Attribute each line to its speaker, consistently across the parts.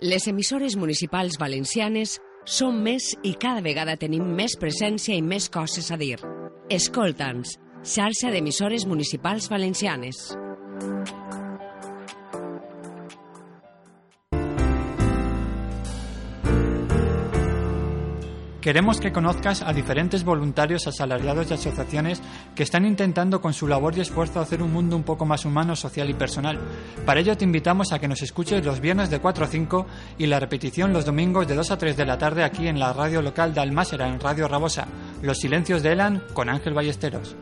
Speaker 1: Les emissores municipals valencianes som més i cada vegada tenim més presència i més coses a dir. Escolta'ns, xarxa d'emissores municipals valencianes.
Speaker 2: Queremos que conozcas a diferentes voluntarios, asalariados y asociaciones que están intentando con su labor y esfuerzo hacer un mundo un poco más humano, social y personal. Para ello te invitamos a que nos escuches los viernes de 4 a 5 y la repetición los domingos de 2 a 3 de la tarde aquí en la radio local de Almásera, en Radio Rabosa. Los silencios de Elan con Ángel Ballesteros.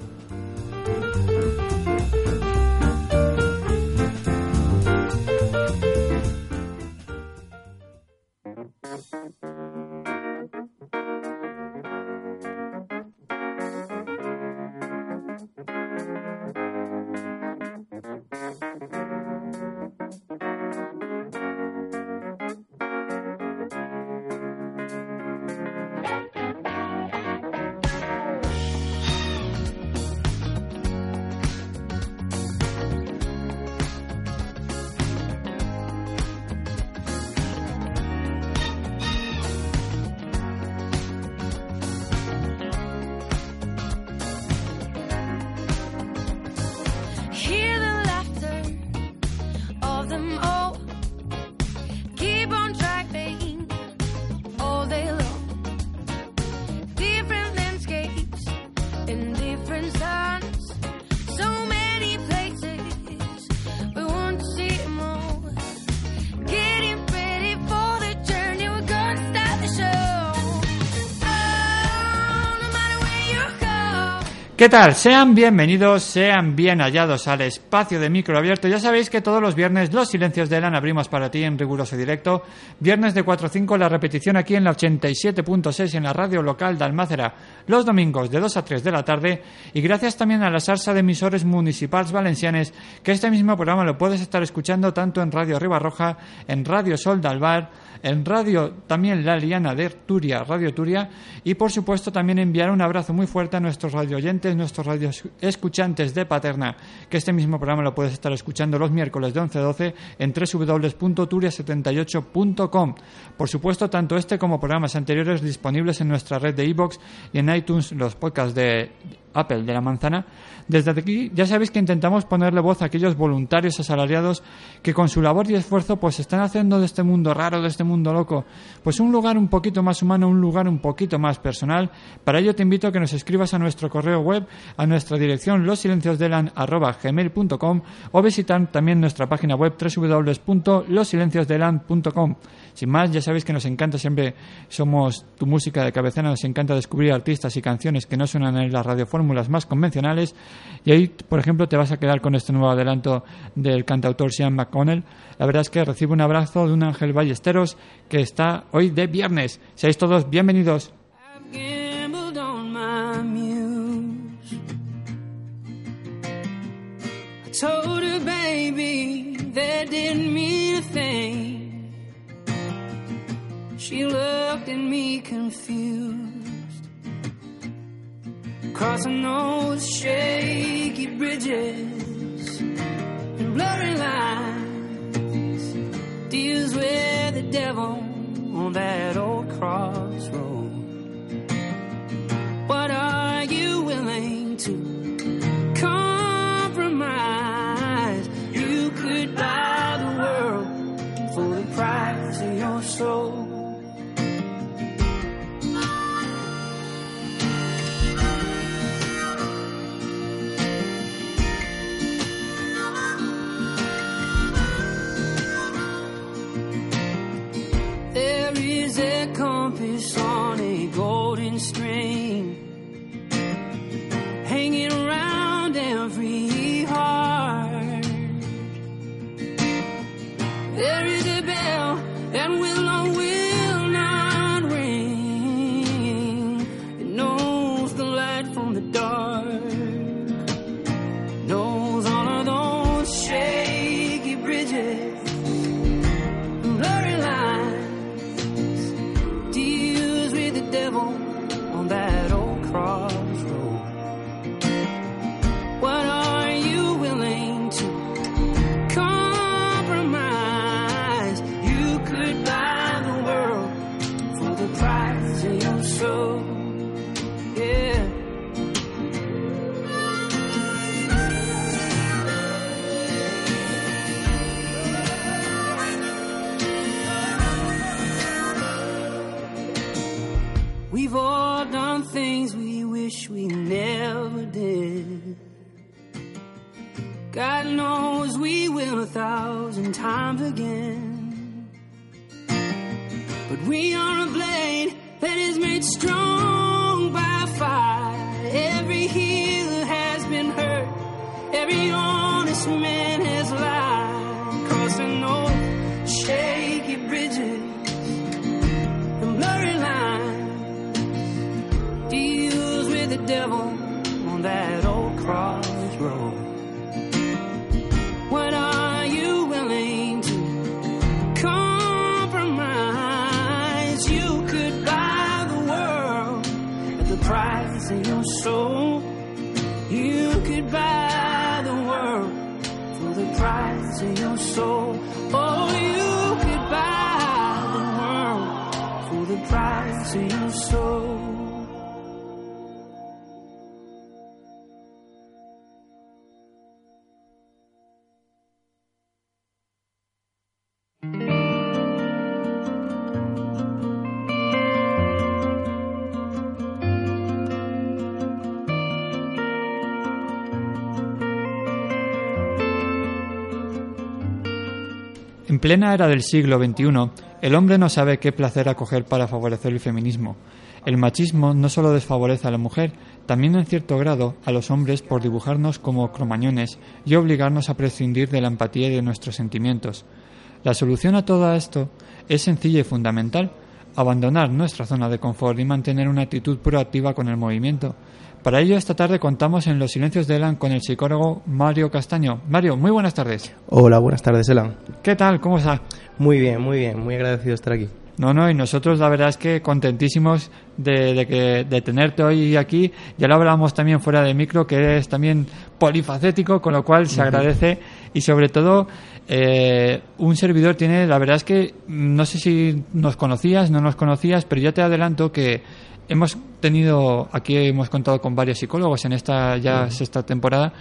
Speaker 2: ¿Qué tal? Sean bienvenidos, sean bien hallados al espacio de micro abierto. Ya sabéis que todos los viernes los silencios de Elan abrimos para ti en riguroso directo. Viernes de 4 a 5 la repetición aquí en la 87.6 en la radio local de Almácera. Los domingos de 2 a 3 de la tarde. Y gracias también a la salsa de emisores municipales valencianes que este mismo programa lo puedes estar escuchando tanto en Radio Ribarroja, en Radio Sol de en Radio también La Liana de Turia, Radio Turia. Y por supuesto también enviar un abrazo muy fuerte a nuestros radio oyentes, nuestros radio escuchantes de Paterna, que este mismo programa lo puedes estar escuchando los miércoles de 11 a 12 en www.turia78.com. Por supuesto, tanto este como programas anteriores disponibles en nuestra red de iBox y en iTunes, los podcasts de Apple de la manzana. Desde aquí ya sabéis que intentamos ponerle voz a aquellos voluntarios asalariados que con su labor y esfuerzo pues están haciendo de este mundo raro, de este mundo loco, pues un lugar un poquito más humano, un lugar un poquito más personal. Para ello te invito a que nos escribas a nuestro correo web, a nuestra dirección losilenciosdelan@gmail.com o visitar también nuestra página web www.losilenciosdelan.com. Sin más, ya sabéis que nos encanta siempre, somos tu música de cabecera, nos encanta descubrir artistas y canciones que no suenan en las radiofórmulas más convencionales. Y ahí, por ejemplo, te vas a quedar con este nuevo adelanto del cantautor Sean McConnell. La verdad es que recibe un abrazo de un Ángel Ballesteros que está hoy de viernes. Seáis todos bienvenidos.
Speaker 3: She looked at me confused. Crossing those shaky bridges and blurry lines deals with the devil on that old crossroad. time again.
Speaker 2: En plena era del siglo XXI, el hombre no sabe qué placer acoger para favorecer el feminismo. El machismo no solo desfavorece a la mujer, también en cierto grado a los hombres por dibujarnos como cromañones y obligarnos a prescindir de la empatía y de nuestros sentimientos. La solución a todo esto es sencilla y fundamental, abandonar nuestra zona de confort y mantener una actitud proactiva con el movimiento. Para ello, esta tarde contamos en Los Silencios de Elan con el psicólogo Mario Castaño. Mario, muy buenas tardes.
Speaker 4: Hola, buenas tardes, Elan.
Speaker 2: ¿Qué tal? ¿Cómo está?
Speaker 4: Muy bien, muy bien, muy agradecido de estar aquí.
Speaker 2: No, no, y nosotros la verdad es que contentísimos de, de que, de tenerte hoy aquí. Ya lo hablábamos también fuera de micro, que eres también polifacético, con lo cual se agradece. Y sobre todo, eh, un servidor tiene, la verdad es que mm, no sé si nos conocías, no nos conocías, pero ya te adelanto que hemos tenido, aquí hemos contado con varios psicólogos en esta ya sexta temporada.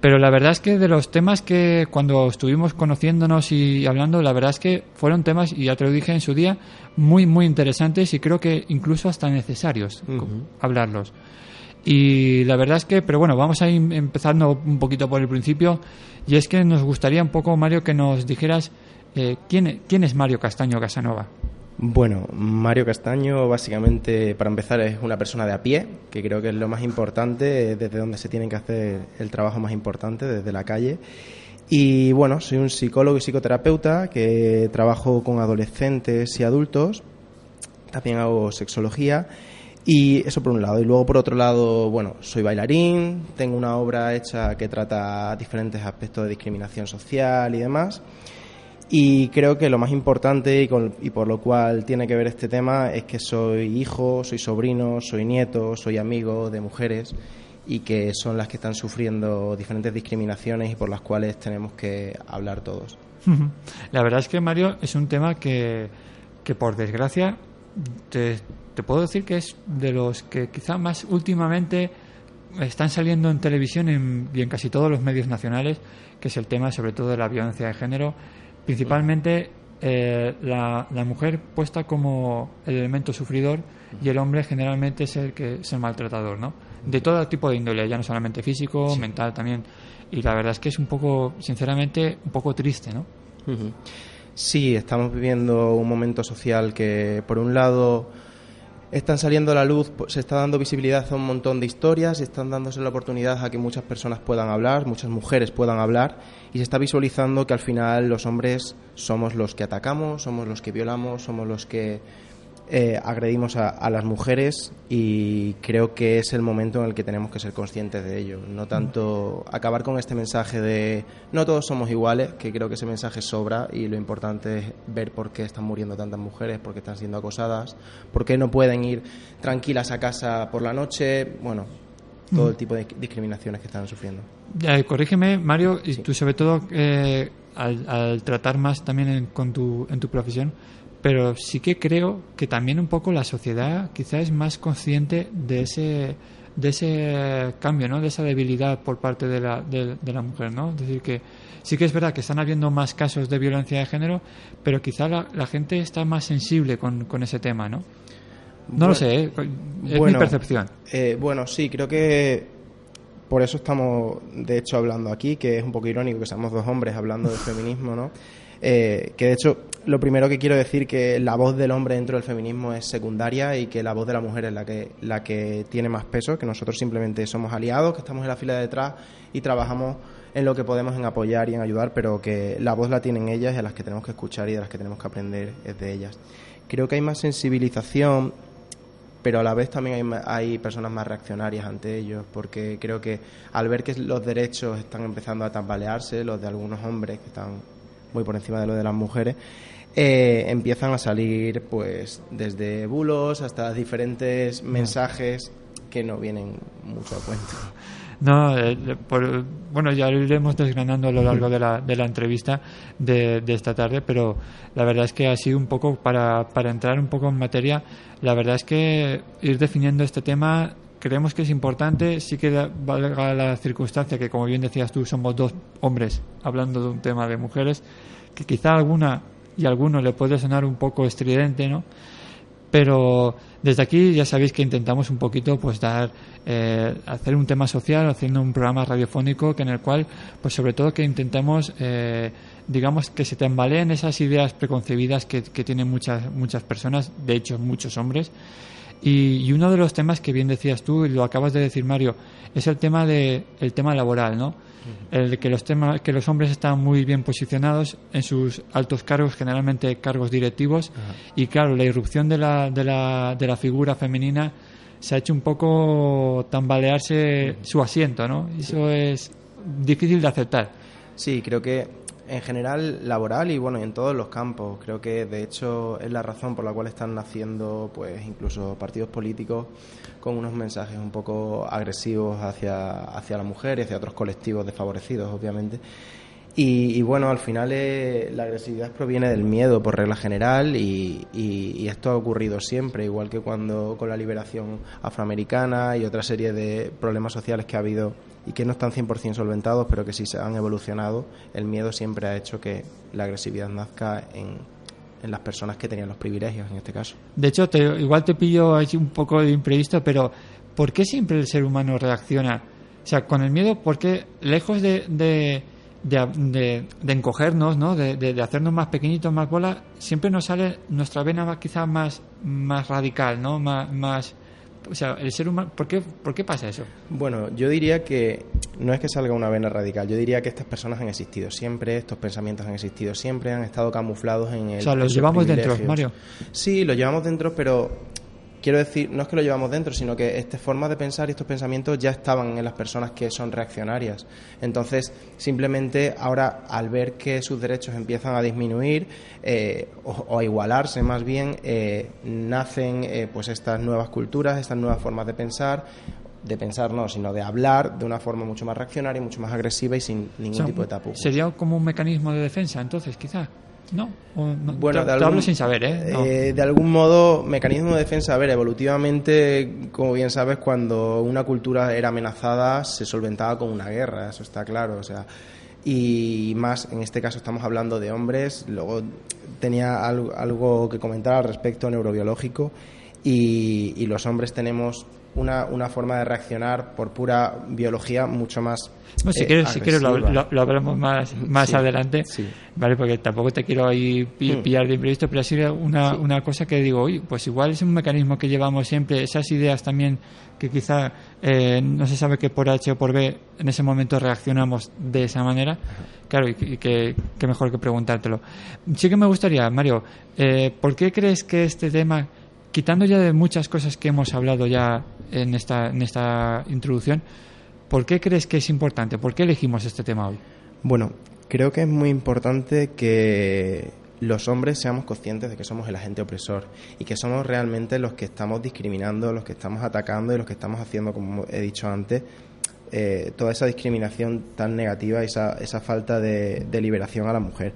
Speaker 2: Pero la verdad es que de los temas que cuando estuvimos conociéndonos y hablando, la verdad es que fueron temas, y ya te lo dije en su día, muy, muy interesantes y creo que incluso hasta necesarios hablarlos. Y la verdad es que, pero bueno, vamos a ir empezando un poquito por el principio. Y es que nos gustaría un poco, Mario, que nos dijeras eh, ¿quién, quién es Mario Castaño Casanova.
Speaker 4: Bueno, Mario Castaño básicamente, para empezar, es una persona de a pie, que creo que es lo más importante, desde donde se tiene que hacer el trabajo más importante, desde la calle. Y bueno, soy un psicólogo y psicoterapeuta que trabajo con adolescentes y adultos. También hago sexología. Y eso por un lado. Y luego por otro lado, bueno, soy bailarín, tengo una obra hecha que trata diferentes aspectos de discriminación social y demás. Y creo que lo más importante y, con- y por lo cual tiene que ver este tema es que soy hijo, soy sobrino, soy nieto, soy amigo de mujeres y que son las que están sufriendo diferentes discriminaciones y por las cuales tenemos que hablar todos.
Speaker 2: La verdad es que Mario es un tema que, que por desgracia te, te puedo decir que es de los que quizá más últimamente están saliendo en televisión en- y en casi todos los medios nacionales, que es el tema sobre todo de la violencia de género, principalmente eh, la, la mujer puesta como el elemento sufridor y el hombre generalmente es el que es el maltratador, ¿no? De todo tipo de índole, ya no solamente físico, mental también. Y la verdad es que es un poco, sinceramente, un poco triste, ¿no?
Speaker 4: Sí, estamos viviendo un momento social que, por un lado, están saliendo a la luz, pues, se está dando visibilidad a un montón de historias, están dándose la oportunidad a que muchas personas puedan hablar, muchas mujeres puedan hablar, y se está visualizando que al final los hombres somos los que atacamos, somos los que violamos, somos los que eh, agredimos a, a las mujeres y creo que es el momento en el que tenemos que ser conscientes de ello. No tanto acabar con este mensaje de no todos somos iguales, que creo que ese mensaje sobra y lo importante es ver por qué están muriendo tantas mujeres, por qué están siendo acosadas, por qué no pueden ir tranquilas a casa por la noche, bueno, todo el tipo de discriminaciones que están sufriendo.
Speaker 2: Corrígeme, Mario, y tú sobre todo eh, al, al tratar más también en, con tu, en tu profesión, pero sí que creo que también un poco la sociedad quizás es más consciente de ese de ese cambio, ¿no? De esa debilidad por parte de la, de, de la mujer, ¿no? Es decir, que sí que es verdad que están habiendo más casos de violencia de género, pero quizá la, la gente está más sensible con, con ese tema, ¿no? No
Speaker 4: Bueno,
Speaker 2: lo sé, ¿eh? es mi percepción.
Speaker 4: Eh, bueno, sí, creo que por eso estamos, de hecho, hablando aquí, que es un poco irónico que seamos dos hombres hablando de feminismo, ¿no? Eh, que de hecho, lo primero que quiero decir que la voz del hombre dentro del feminismo es secundaria y que la voz de la mujer es la que, la que tiene más peso, que nosotros simplemente somos aliados, que estamos en la fila de detrás y trabajamos en lo que podemos en apoyar y en ayudar, pero que la voz la tienen ellas y a las que tenemos que escuchar y de las que tenemos que aprender es de ellas. Creo que hay más sensibilización pero a la vez también hay, hay personas más reaccionarias ante ellos, porque creo que al ver que los derechos están empezando a tambalearse, los de algunos hombres que están muy por encima de los de las mujeres, eh, empiezan a salir pues desde bulos hasta diferentes mensajes que no vienen mucho a cuento.
Speaker 2: No, eh, por- bueno, ya lo iremos desgranando a lo largo de la, de la entrevista de, de esta tarde, pero la verdad es que ha sido un poco, para, para entrar un poco en materia, la verdad es que ir definiendo este tema creemos que es importante, sí que valga la circunstancia que, como bien decías tú, somos dos hombres hablando de un tema de mujeres, que quizá alguna y a alguno le puede sonar un poco estridente, ¿no? pero desde aquí ya sabéis que intentamos un poquito pues dar eh, hacer un tema social haciendo un programa radiofónico que en el cual pues sobre todo que intentemos eh, digamos que se tambaleen esas ideas preconcebidas que, que tienen muchas muchas personas de hecho muchos hombres y, y uno de los temas que bien decías tú y lo acabas de decir Mario es el tema de el tema laboral no el que los temas que los hombres están muy bien posicionados en sus altos cargos generalmente cargos directivos y claro la irrupción de la, de la de la figura femenina se ha hecho un poco tambalearse su asiento no eso es difícil de aceptar.
Speaker 4: Sí, creo que en general laboral y bueno, en todos los campos. Creo que de hecho es la razón por la cual están naciendo pues incluso partidos políticos con unos mensajes un poco agresivos hacia, hacia la mujer y hacia otros colectivos desfavorecidos, obviamente. Y, bueno, al final eh, la agresividad proviene del miedo por regla general y, y- y esto ha ocurrido siempre, igual que cuando con la liberación afroamericana y otra serie de problemas sociales que ha habido y que no están 100% solventados, pero que sí se han evolucionado, el miedo siempre ha hecho que la agresividad nazca en, en las personas que tenían los privilegios en este caso.
Speaker 2: De hecho, te- igual te pillo ahí un poco de imprevisto, pero ¿por qué siempre el ser humano reacciona? O sea, con el miedo, ¿por qué lejos de, de, de, de- encogernos, ¿no? de, hacernos más pequeñitos, más bola, siempre nos sale nuestra vena más- quizá más, más radical, ¿no? Más, más, o sea, el ser humano, ¿por qué, ¿por qué pasa eso?
Speaker 4: Bueno, yo diría que no es que salga una vena radical, yo diría que estas personas han existido siempre, estos pensamientos han existido siempre, han estado camuflados en el.
Speaker 2: O sea, los llevamos dentro. Mario.
Speaker 4: Sí, los llevamos dentro, pero quiero decir, no es que lo llevamos dentro, sino que estas formas de pensar y estos pensamientos ya estaban en las personas que son reaccionarias. Entonces, simplemente ahora, al ver que sus derechos empiezan a disminuir eh, o, o a igualarse más bien, eh, nacen eh, pues estas nuevas culturas, estas nuevas formas de pensar de pensar no, sino de hablar de una forma mucho más reaccionaria, mucho más agresiva y sin ningún
Speaker 2: O sea,
Speaker 4: tipo de tapujos.
Speaker 2: ¿Sería como un mecanismo de defensa, entonces, quizá? ¿No? ¿O no?
Speaker 4: Bueno,
Speaker 2: te,
Speaker 4: de
Speaker 2: te
Speaker 4: algún-
Speaker 2: hablo sin saber, ¿eh? No.
Speaker 4: Eh, de algún modo, mecanismo de defensa, a ver, evolutivamente, como bien sabes, cuando una cultura era amenazada, se solventaba con una guerra, eso está claro, o sea, y más, en este caso estamos hablando de hombres, luego tenía algo, algo que comentar al respecto neurobiológico, y, y los hombres tenemos una, una forma de reaccionar por pura biología mucho más
Speaker 2: No, si
Speaker 4: eh,
Speaker 2: quieres, si quieres lo,
Speaker 4: agresiva.
Speaker 2: lo- lo hablamos más, más
Speaker 4: Sí,
Speaker 2: adelante,
Speaker 4: sí.
Speaker 2: ¿vale? Porque tampoco te quiero ahí
Speaker 4: Mm.
Speaker 2: pillar de imprevisto, pero ha sido una, una cosa que digo, oye, pues igual es un mecanismo que llevamos siempre, esas ideas también que quizá eh, no se sabe que por H o por B en ese momento reaccionamos de esa manera. Claro, y, y que, que mejor que preguntártelo. Sí que me gustaría, Mario, eh, ¿por qué crees que este tema, quitando ya de muchas cosas que hemos hablado ya en esta, en esta introducción, ¿Por qué crees que es importante? ¿Por qué elegimos este tema hoy?
Speaker 4: Bueno, creo que es muy importante que los hombres seamos conscientes de que somos el agente opresor y que somos realmente los que estamos discriminando, los que estamos atacando y los que estamos haciendo, como he dicho antes, eh, toda esa discriminación tan negativa, esa, esa falta de, de liberación a la mujer.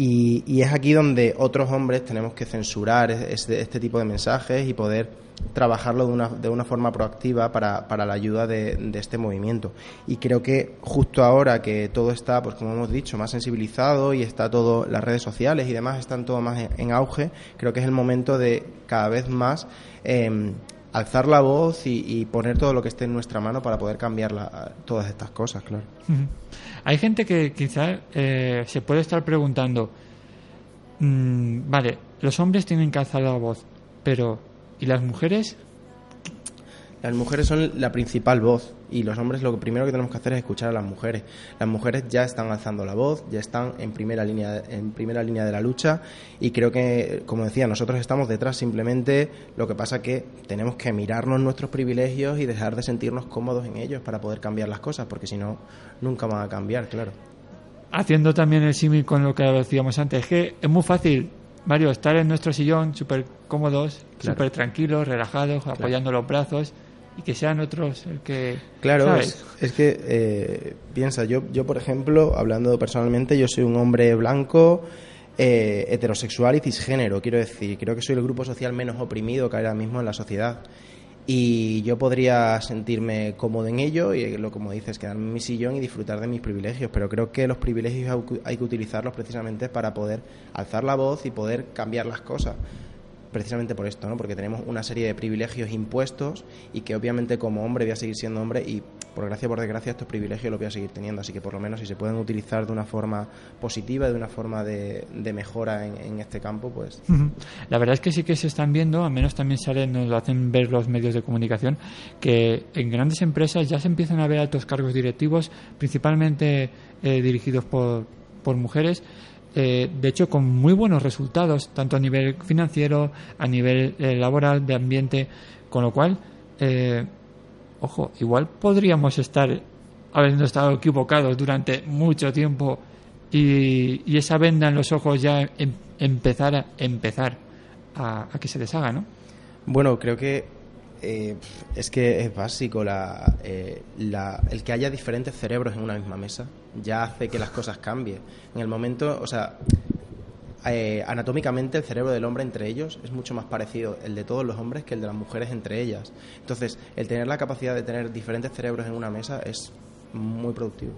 Speaker 4: Y, es aquí donde otros hombres tenemos que censurar este, este tipo de mensajes y poder trabajarlo de una, de una forma proactiva para, para la ayuda de, de este movimiento. Y creo que justo ahora que todo está, pues como hemos dicho, más sensibilizado y está todo, las redes sociales y demás están todo más en, en auge, creo que es el momento de cada vez más eh, alzar la voz y, poner todo lo que esté en nuestra mano para poder cambiar la- todas estas cosas, claro.
Speaker 2: Hay gente que quizá eh, se puede estar preguntando, mm, vale, los hombres tienen que alzar la voz, pero ¿y las mujeres?
Speaker 4: Las mujeres son la principal voz y los hombres lo primero que tenemos que hacer es escuchar a las mujeres. Las mujeres ya están alzando la voz, ya están en primera línea en primera línea de la lucha y creo que como decía, nosotros estamos detrás simplemente lo que pasa que tenemos que mirarnos nuestros privilegios y dejar de sentirnos cómodos en ellos para poder cambiar las cosas, porque si no nunca van a cambiar, claro.
Speaker 2: Haciendo también el símil con lo que decíamos antes, que es muy fácil, Mario, estar en nuestro sillón súper cómodos,
Speaker 4: Claro.
Speaker 2: súper tranquilos, relajados, apoyando los brazos y que sean otros el que...
Speaker 4: Claro,
Speaker 2: ¿sabes?
Speaker 4: es, es que eh, piensa, yo, yo por ejemplo, hablando personalmente, yo soy un hombre blanco, eh, heterosexual y cisgénero, quiero decir, creo que soy el grupo social menos oprimido que hay ahora mismo en la sociedad. Y yo podría sentirme cómodo en ello y lo como dices, quedarme en mi sillón y disfrutar de mis privilegios, pero creo que los privilegios hay que utilizarlos precisamente para poder alzar la voz y poder cambiar las cosas precisamente por esto, ¿no? Porque tenemos una serie de privilegios impuestos y que obviamente como hombre voy a seguir siendo hombre y por gracia por desgracia estos privilegios los voy a seguir teniendo, así que por lo menos si se pueden utilizar de una forma positiva, de una forma de, de mejora en, este campo, pues.
Speaker 2: La verdad es que sí que se están viendo, al menos también salen, nos lo hacen ver los medios de comunicación, que en grandes empresas ya se empiezan a ver altos cargos directivos, principalmente eh, dirigidos por, por mujeres, eh, de hecho con muy buenos resultados, tanto a nivel financiero, a nivel eh, laboral, de ambiente, con lo cual, eh, ojo, igual podríamos estar habiendo estado equivocados durante mucho tiempo y, esa venda en los ojos ya em- empezar a, empezar a, que se deshaga, ¿no?
Speaker 4: Bueno, creo que eh, es que es básico la, la- el que haya diferentes cerebros en una misma mesa ya hace que las cosas cambien. En el momento, o sea, eh, anatómicamente el cerebro del hombre entre ellos es mucho más parecido el de todos los hombres que el de las mujeres entre ellas. Entonces, el tener la capacidad de tener diferentes cerebros en una mesa es muy productivo.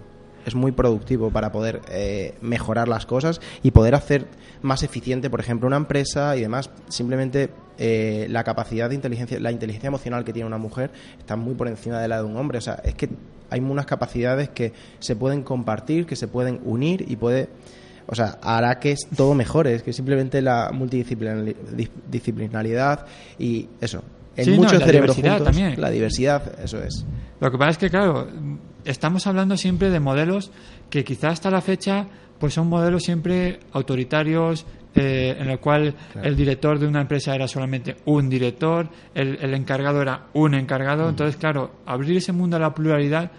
Speaker 4: Es muy productivo para poder eh, mejorar las cosas y poder hacer más eficiente, por ejemplo, una empresa y demás. Simplemente eh, la capacidad de inteligencia, la inteligencia emocional que tiene una mujer está muy por encima de la de un hombre. O sea, es que hay unas capacidades que se pueden compartir, que se pueden unir y puede o sea, hará que es todo mejore, es que simplemente la multidisciplinali- dis- disciplinaridad y eso. En
Speaker 2: Sí, no,
Speaker 4: muchos
Speaker 2: la
Speaker 4: cerebros
Speaker 2: diversidad
Speaker 4: juntos,
Speaker 2: también.
Speaker 4: la diversidad, eso es.
Speaker 2: Lo que pasa es que, claro, estamos hablando siempre de modelos que quizás hasta la fecha pues son modelos siempre autoritarios, eh, en el cual el director de una empresa era solamente un director, el, el encargado era un encargado. Entonces, claro, abrir ese mundo a la pluralidad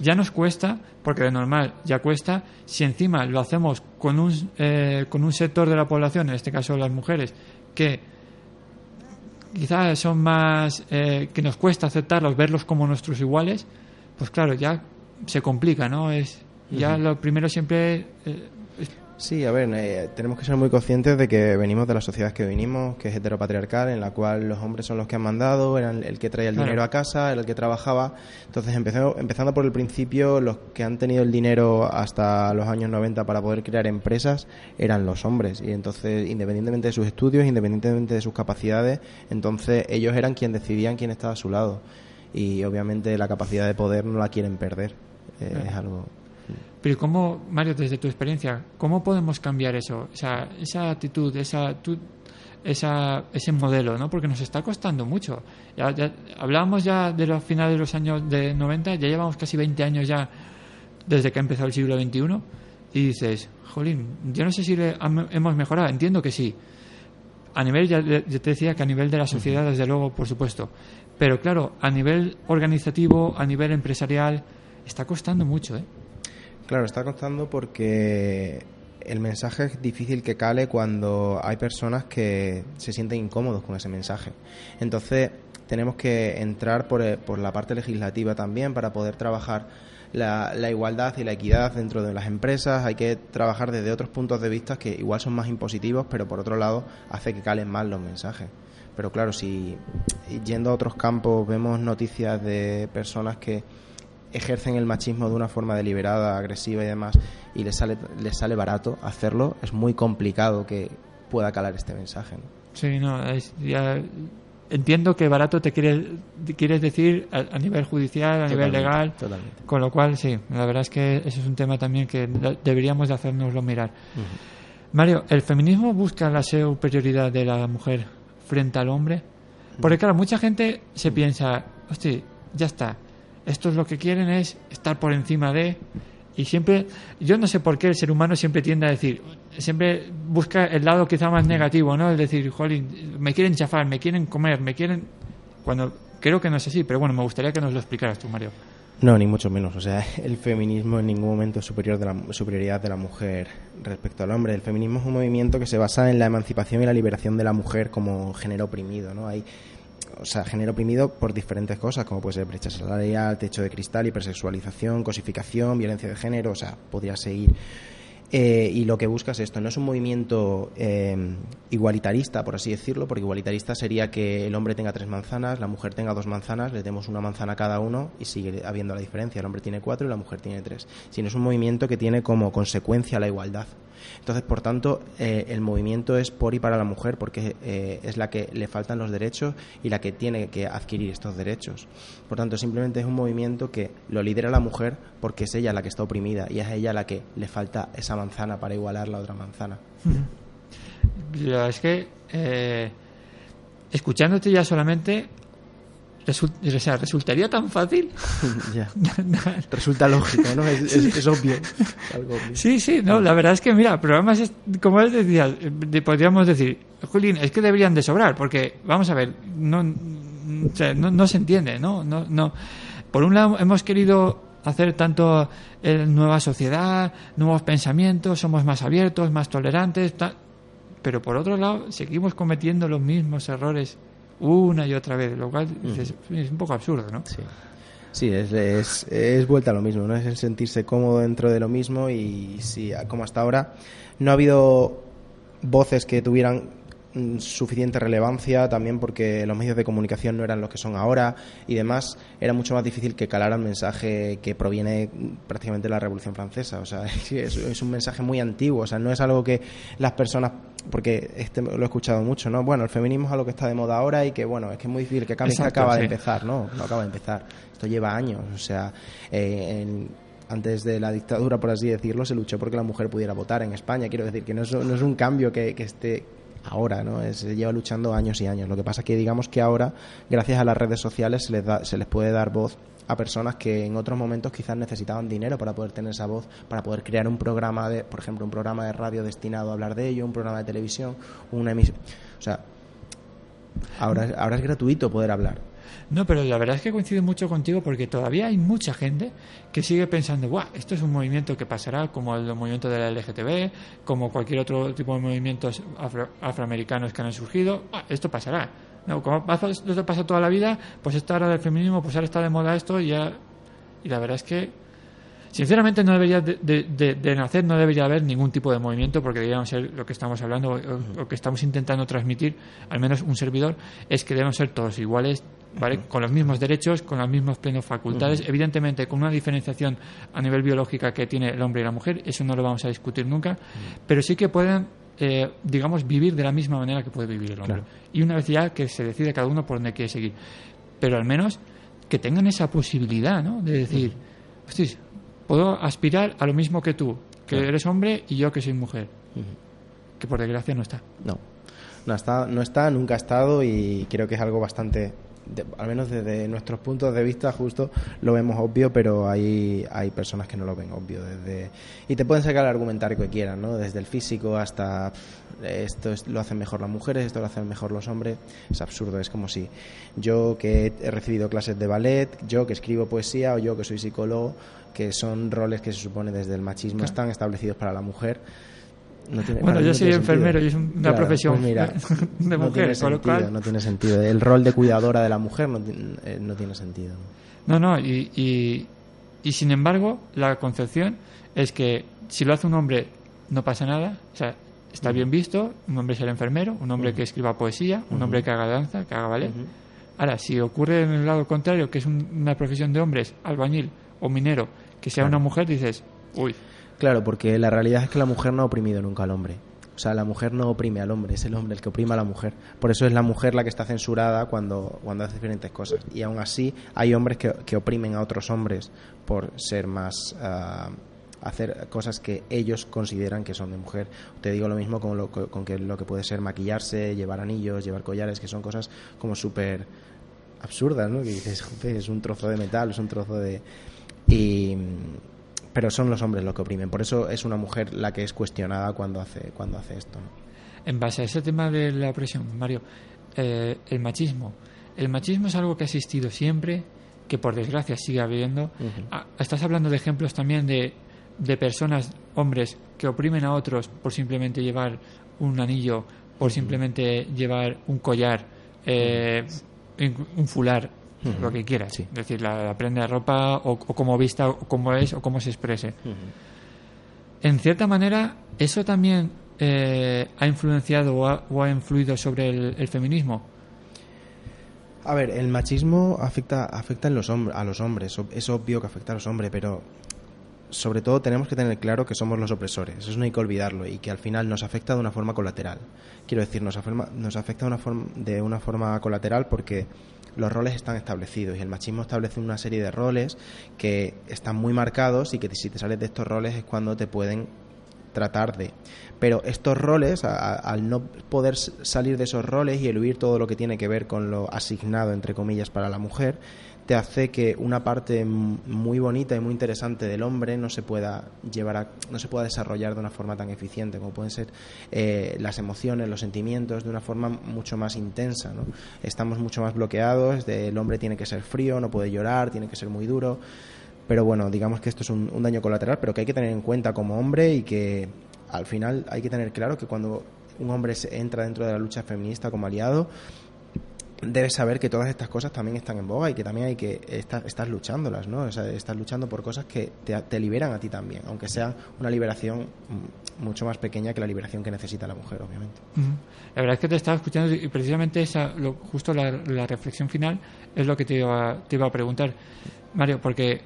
Speaker 2: ya nos cuesta, porque de normal ya cuesta, si encima lo hacemos con un, eh, con un sector de la población, en este caso las mujeres, que quizás son más eh, que nos cuesta aceptarlos, verlos como nuestros iguales, pues claro, ya se complica, ¿no? Es ya lo primero siempre eh, es-
Speaker 4: Sí, a ver, eh, tenemos que ser muy conscientes de que venimos de la sociedad que venimos, que es heteropatriarcal, en la cual los hombres son los que han mandado, eran el que traía el
Speaker 2: Claro.
Speaker 4: dinero a casa, el que trabajaba. Entonces, empezando, empezando por el principio, los que han tenido el dinero hasta los años 90 para poder crear empresas eran los hombres. Y entonces, independientemente de sus estudios, independientemente de sus capacidades, entonces ellos eran quienes decidían quién estaba a su lado. Y obviamente la capacidad de poder no la quieren perder. Eh,
Speaker 2: Claro.
Speaker 4: Es algo...
Speaker 2: Pero ¿cómo, Mario, desde tu experiencia, cómo podemos cambiar eso? O sea, esa actitud, esa, tu- esa, ese modelo, ¿no? Porque nos está costando mucho. Ya, ya- hablábamos ya de los finales de los años de 90, ya llevamos casi 20 años ya desde que ha empezado el siglo XXI y dices, jolín, yo no sé si le hemos mejorado, entiendo que sí. A nivel, ya, ya te decía que a nivel de la sociedad, desde luego, por supuesto. Pero claro, a nivel organizativo, a nivel empresarial, está costando mucho, ¿eh?
Speaker 4: Claro, está costando porque el mensaje es difícil que cale cuando hay personas que se sienten incómodos con ese mensaje. Entonces, tenemos que entrar por, eh, por la parte legislativa también para poder trabajar la, la igualdad y la equidad dentro de las empresas. Hay que trabajar desde otros puntos de vista que igual son más impositivos, pero por otro lado hace que calen más los mensajes. Pero claro, si yendo a otros campos vemos noticias de personas que ejercen el machismo de una forma deliberada, agresiva y demás, y les sale, les sale barato hacerlo, es muy complicado que pueda calar este mensaje. ¿no?
Speaker 2: Sí, no, es- ya entiendo que barato te quieres, te quieres decir a, a nivel judicial, a nivel
Speaker 4: Totalmente,
Speaker 2: legal,
Speaker 4: totalmente.
Speaker 2: con lo cual sí, la verdad es que ese es un tema también que de- deberíamos de hacérnoslo mirar. Mario, ¿el feminismo busca la superioridad de la mujer frente al hombre? Porque claro, mucha gente se piensa, hostia, ya está, estos lo que quieren es estar por encima de... Y siempre, yo no sé por qué el ser humano siempre tiende a decir, siempre busca el lado quizá más negativo, ¿no? Es decir, jolín, me quieren chafar, me quieren comer, me quieren... Cuando creo que no es así, pero bueno, me gustaría que nos lo explicaras tú, Mario.
Speaker 4: No, ni mucho menos. O sea, el feminismo en ningún momento es superior de la superioridad de la mujer respecto al hombre. El feminismo es un movimiento que se basa en la emancipación y la liberación de la mujer como género oprimido, ¿no? Hay o sea, género oprimido por diferentes cosas, como puede ser brecha salarial, techo de cristal, hipersexualización, cosificación, violencia de género, o sea, podría seguir. Eh, y lo que busca es esto, no es un movimiento eh, igualitarista, por así decirlo, porque igualitarista sería que el hombre tenga tres manzanas, la mujer tenga dos manzanas, le demos una manzana a cada uno y sigue habiendo la diferencia. El hombre tiene cuatro y la mujer tiene tres. Sino es un movimiento que tiene como consecuencia la igualdad. Entonces, por tanto, eh, el movimiento es por y para la mujer porque eh, es la que le faltan los derechos y la que tiene que adquirir estos derechos. Por tanto, simplemente es un movimiento que lo lidera la mujer porque es ella la que está oprimida y es ella la que le falta esa manzana para igualar la otra manzana.
Speaker 2: Es que eh, escuchándote ya solamente resul- o sea, resultaría tan fácil
Speaker 4: Ya. Resulta lógico, ¿no? Es, es- es obvio. Algo obvio.
Speaker 2: Sí, sí, no, la verdad es que, mira, programas, es- como él decía, de- podríamos decir, Julín, es que deberían de sobrar, porque, vamos a ver, no, o sea, no, no se entiende, ¿no? No, no. Por un lado, hemos querido hacer tanto eh, nueva sociedad, nuevos pensamientos, somos más abiertos, más tolerantes, pero por otro lado, seguimos cometiendo los mismos errores una y otra vez, lo cual es un poco absurdo, ¿no?
Speaker 4: Sí. Sí, es, es, es vuelta a lo mismo, ¿no? Es el sentirse cómodo dentro de lo mismo y sí, como hasta ahora no ha habido voces que tuvieran mm, suficiente relevancia también porque los medios de comunicación no eran los que son ahora y demás era mucho más difícil que calara el mensaje que proviene prácticamente de la Revolución Francesa o sea es, es un mensaje muy antiguo o sea no es algo que las personas porque este lo he escuchado mucho no bueno el feminismo es algo que está de moda ahora y que bueno es que es muy difícil que
Speaker 2: Exacto,
Speaker 4: acaba de empezar no no acaba de empezar esto lleva años o sea eh, en- antes de la dictadura, por así decirlo, se luchó porque la mujer pudiera votar en España. Quiero decir que no es, no es un cambio que, que esté ahora, ¿no? Se lleva luchando años y años. Lo que pasa es que digamos que ahora, gracias a las redes sociales, se les, da- se les puede dar voz a personas que en otros momentos quizás necesitaban dinero para poder tener esa voz, para poder crear un programa de, por ejemplo, un programa de radio destinado a hablar de ello, un programa de televisión, una emisión. O sea, ahora, es gratuito poder hablar.
Speaker 2: No, pero la verdad es que coincide mucho contigo porque todavía hay mucha gente que sigue pensando, Buah, esto es un movimiento que pasará como el movimiento de la LGTB, como cualquier otro tipo de movimientos afro- afroamericanos que han surgido, Buah, esto pasará. No, como pasa- esto pasa toda la vida, pues esta ahora del feminismo, pues ahora está de moda esto y ya... Y la verdad es que, sinceramente, no debería de, de- de- de nacer, no debería haber ningún tipo de movimiento porque deberíamos ser lo que estamos hablando, o, o que estamos intentando transmitir, al menos un servidor, es que debemos ser todos iguales, ¿vale? Con los mismos derechos, con las mismas plenas facultades, evidentemente con una diferenciación a nivel biológica que tiene el hombre y la mujer, eso no lo vamos a discutir nunca, pero sí que pueden, eh, digamos, vivir de la misma manera que puede vivir el hombre.
Speaker 4: Claro.
Speaker 2: Y una vez ya que se decide cada uno por dónde quiere seguir. Pero al menos que tengan esa posibilidad, ¿no? De decir, puedo aspirar a lo mismo que tú, que eres hombre y yo que soy mujer. Que por desgracia no está.
Speaker 4: No, no está, no está, nunca ha estado y creo que es algo bastante, de- al menos desde nuestros puntos de vista justo lo vemos obvio, pero hay, hay personas que no lo ven obvio. Desde, y te pueden sacar el argumentario que quieran, ¿no? Desde el físico hasta pff, esto es- lo hacen mejor las mujeres, esto lo hacen mejor los hombres. Es absurdo, es como si yo que he recibido clases de ballet, yo que escribo poesía o yo que soy psicólogo, que son roles que se supone desde el machismo están establecidos para la mujer no tiene-
Speaker 2: Bueno, yo
Speaker 4: no
Speaker 2: soy
Speaker 4: tiene
Speaker 2: enfermero
Speaker 4: sentido.
Speaker 2: y es un- una
Speaker 4: Claro,
Speaker 2: profesión
Speaker 4: pues mira,
Speaker 2: de
Speaker 4: no
Speaker 2: mujer,
Speaker 4: tiene
Speaker 2: con lo
Speaker 4: sentido,
Speaker 2: cual-
Speaker 4: no tiene sentido. El rol de cuidadora de la mujer no, eh, no tiene sentido.
Speaker 2: No, no, y, y, y sin embargo, la concepción es que si lo hace un hombre no pasa nada, o sea, está bien visto, un hombre es el enfermero, un hombre que escriba poesía, un hombre que haga danza, que haga ballet. Ahora, si ocurre en el lado contrario, que es un- una profesión de hombres, albañil o minero, que sea una mujer, dices, uy,
Speaker 4: Claro, porque la realidad es que la mujer no ha oprimido nunca al hombre. O sea, la mujer no oprime al hombre, es el hombre el que oprime a la mujer. Por eso es la mujer la que está censurada cuando, cuando hace diferentes cosas. Y aún así hay hombres que, que oprimen a otros hombres por ser más... ah, hacer cosas que ellos consideran que son de mujer. Te digo lo mismo con, lo, con que lo que puede ser maquillarse, llevar anillos, llevar collares, que son cosas como súper absurdas, ¿no? Que dices, "Joder, es un trozo de metal, es un trozo de... Y, pero son los hombres los que oprimen. Por eso es una mujer la que es cuestionada cuando hace, cuando hace esto. ¿no?
Speaker 2: en base a ese tema de la opresión, Mario, eh, el machismo. El machismo es algo que ha existido siempre, que por desgracia sigue habiendo. Ah, estás hablando de ejemplos también de, de personas, hombres, que oprimen a otros por simplemente llevar un anillo, por simplemente llevar un collar, eh, un fular, lo que quieras.
Speaker 4: Sí.
Speaker 2: Es decir, la, la prenda de ropa o, o como vista, o como es, o cómo se exprese. En cierta manera, eso también eh, ha influenciado o ha, o ha influido sobre el, el feminismo.
Speaker 4: A ver, el machismo afecta, afecta en los a los hombres. Es obvio que afecta a los hombres, pero sobre todo tenemos que tener claro que somos los opresores. Eso no hay que olvidarlo y que al final nos afecta de una forma colateral. Quiero decir, nos, afirma- nos afecta de una, forma, de una forma colateral porque los roles están establecidos y el machismo establece una serie de roles que están muy marcados y que si te sales de estos roles es cuando te pueden tratar de. Pero estos roles, a- al no poder salir de esos roles y eludir todo lo que tiene que ver con lo asignado, entre comillas, para la mujer, te hace que una parte muy bonita y muy interesante del hombre no se pueda llevar a, no se pueda desarrollar de una forma tan eficiente como pueden ser eh, las emociones, los sentimientos, de una forma mucho más intensa. ¿no? Estamos mucho más bloqueados, de, el hombre tiene que ser frío, no puede llorar, tiene que ser muy duro. Pero bueno, digamos que esto es un, un daño colateral, pero que hay que tener en cuenta como hombre y que al final hay que tener claro que cuando un hombre entra dentro de la lucha feminista como aliado, debes saber que todas estas cosas también están en boga y que también hay que estar, estás luchándolas, ¿no? O sea, estás luchando por cosas que te, liberan a ti también, aunque sea una liberación mm, mucho más pequeña que la liberación que necesita la mujer, obviamente.
Speaker 2: La verdad es que te estaba escuchando y precisamente esa, lo- justo la, la reflexión final es lo que te iba, te iba a preguntar, Mario, porque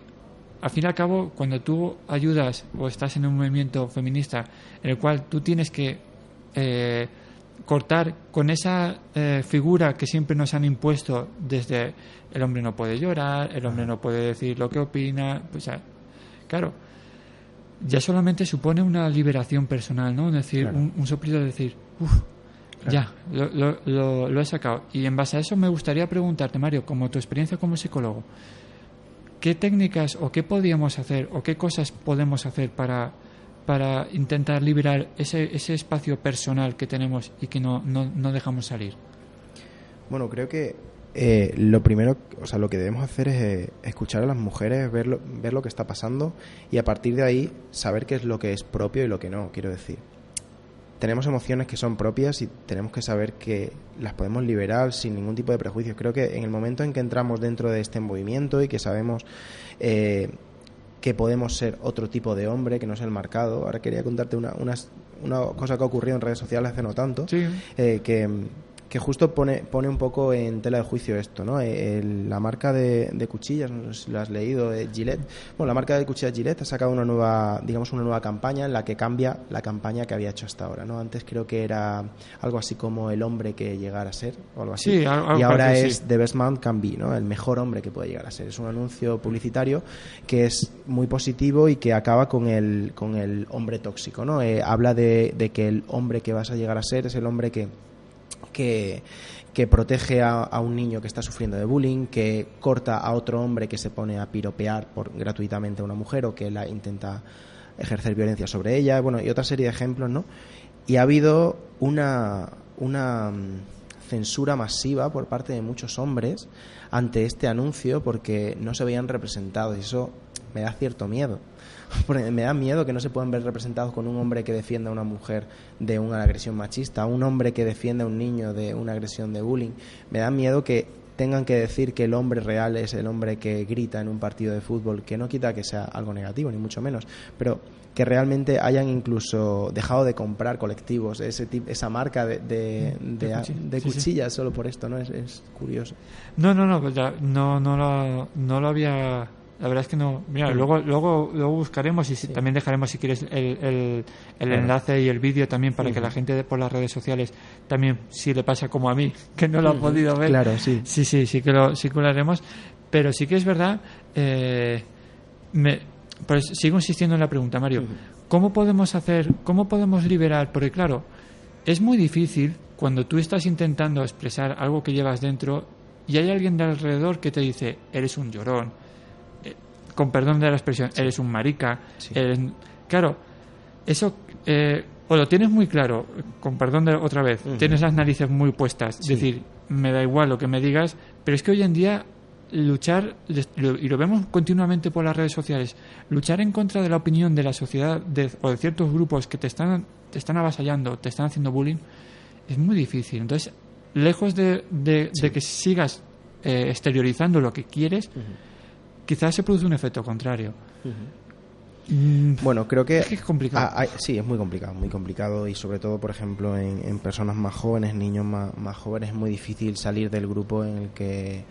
Speaker 2: al fin y al cabo, cuando tú ayudas o estás en un movimiento feminista en el cual tú tienes que eh, cortar con esa eh, figura que siempre nos han impuesto desde el hombre no puede llorar, el hombre no puede decir lo que opina, pues ah, claro, ya solamente supone una liberación personal, ¿no? Es decir,
Speaker 4: Claro.
Speaker 2: un, un soplido de decir, uff, ya, lo, lo, lo- lo he sacado. Y en base a eso me gustaría preguntarte, Mario, como tu experiencia como psicólogo, ¿qué técnicas o qué podríamos hacer o qué cosas podemos hacer para, para intentar liberar ese, ese espacio personal que tenemos y que no, no, no dejamos salir?
Speaker 4: Bueno, creo que eh, lo primero, o sea, lo que debemos hacer es eh, escuchar a las mujeres, ver lo, ver lo que está pasando y a partir de ahí saber qué es lo que es propio y lo que no, quiero decir. Tenemos emociones que son propias y tenemos que saber que las podemos liberar sin ningún tipo de prejuicio. Creo que en el momento en que entramos dentro de este movimiento y que sabemos eh, que podemos ser otro tipo de hombre, que no es el marcado. Ahora quería contarte una, una, una cosa que ha ocurrido en redes sociales hace no tanto,
Speaker 2: Sí.
Speaker 4: eh, que, que justo pone, pone un poco en tela de juicio esto, ¿no? Eh, el- la marca de, de cuchillas, no sé si lo has leído, eh, Gillette. Bueno, la marca de cuchillas Gillette ha sacado una nueva, digamos, una nueva campaña en la que cambia la campaña que había hecho hasta ahora, ¿no? Antes creo que era algo así como el hombre que llegara a ser, o algo así.
Speaker 2: Sí, algo- algo
Speaker 4: y ahora es
Speaker 2: sí.
Speaker 4: The Best Man Can Be, ¿no? El mejor hombre que puede llegar a ser. Es un anuncio publicitario que es muy positivo y que acaba con el, con el hombre tóxico, ¿no? Eh, habla de, de que el hombre que vas a llegar a ser es el hombre que, que, protege a, a un niño que está sufriendo de bullying, que corta a otro hombre que se pone a piropear por, gratuitamente a una mujer o que la intenta ejercer violencia sobre ella, bueno, y otra serie de ejemplos, ¿no? Y ha habido una, una mm, censura masiva por parte de muchos hombres ante este anuncio porque no se veían representados y eso me da cierto miedo. Porque me da miedo que no se puedan ver representados con un hombre que defienda a una mujer de una agresión machista, un hombre que defienda a un niño de una agresión de bullying. Me da miedo que tengan que decir que el hombre real es el hombre que grita en un partido de fútbol, que no quita que sea algo negativo, ni mucho menos, pero que realmente hayan incluso dejado de comprar colectivos, ese tip- esa marca de, de,
Speaker 2: De
Speaker 4: de-
Speaker 2: cuchillas, sí, sí.
Speaker 4: solo por esto, ¿no? Es, es curioso.
Speaker 2: No, no, no, pues ya, no, no, lo, no lo había. La verdad es que no. Mira, luego, luego, luego buscaremos y si-
Speaker 4: Sí.
Speaker 2: también dejaremos, si quieres, el, el, el enlace y el vídeo también para que la gente de- por las redes sociales también, si le pasa como a mí, que no lo ha podido ver.
Speaker 4: Claro, sí.
Speaker 2: Sí, sí, sí que lo, sí que lo haremos. Pero sí que es verdad. Eh, me, pues sigo insistiendo en la pregunta, Mario. ¿Cómo podemos hacer, cómo podemos liberar? Porque claro, es muy difícil cuando tú estás intentando expresar algo que llevas dentro y hay alguien de alrededor que te dice, eres un llorón, con perdón de la expresión, eres un marica.
Speaker 4: Sí.
Speaker 2: eres- Claro, eso eh, o lo tienes muy claro, con perdón de otra vez, tienes las narices muy puestas, es
Speaker 4: Sí.
Speaker 2: decir, me da igual lo que me digas, pero es que hoy en día luchar, y lo vemos continuamente por las redes sociales, luchar en contra de la opinión de la sociedad de- o de ciertos grupos que te están, te están avasallando, te están haciendo bullying, es muy difícil. Entonces, lejos de, de- de que sigas eh, exteriorizando lo que quieres, quizás se produce un efecto contrario. Mm,
Speaker 4: Bueno, creo que...
Speaker 2: Es que es complicado.
Speaker 4: Sí, es muy complicado, muy complicado y sobre todo, por ejemplo, en, en personas más jóvenes, niños más, más jóvenes, es muy difícil salir del grupo en el que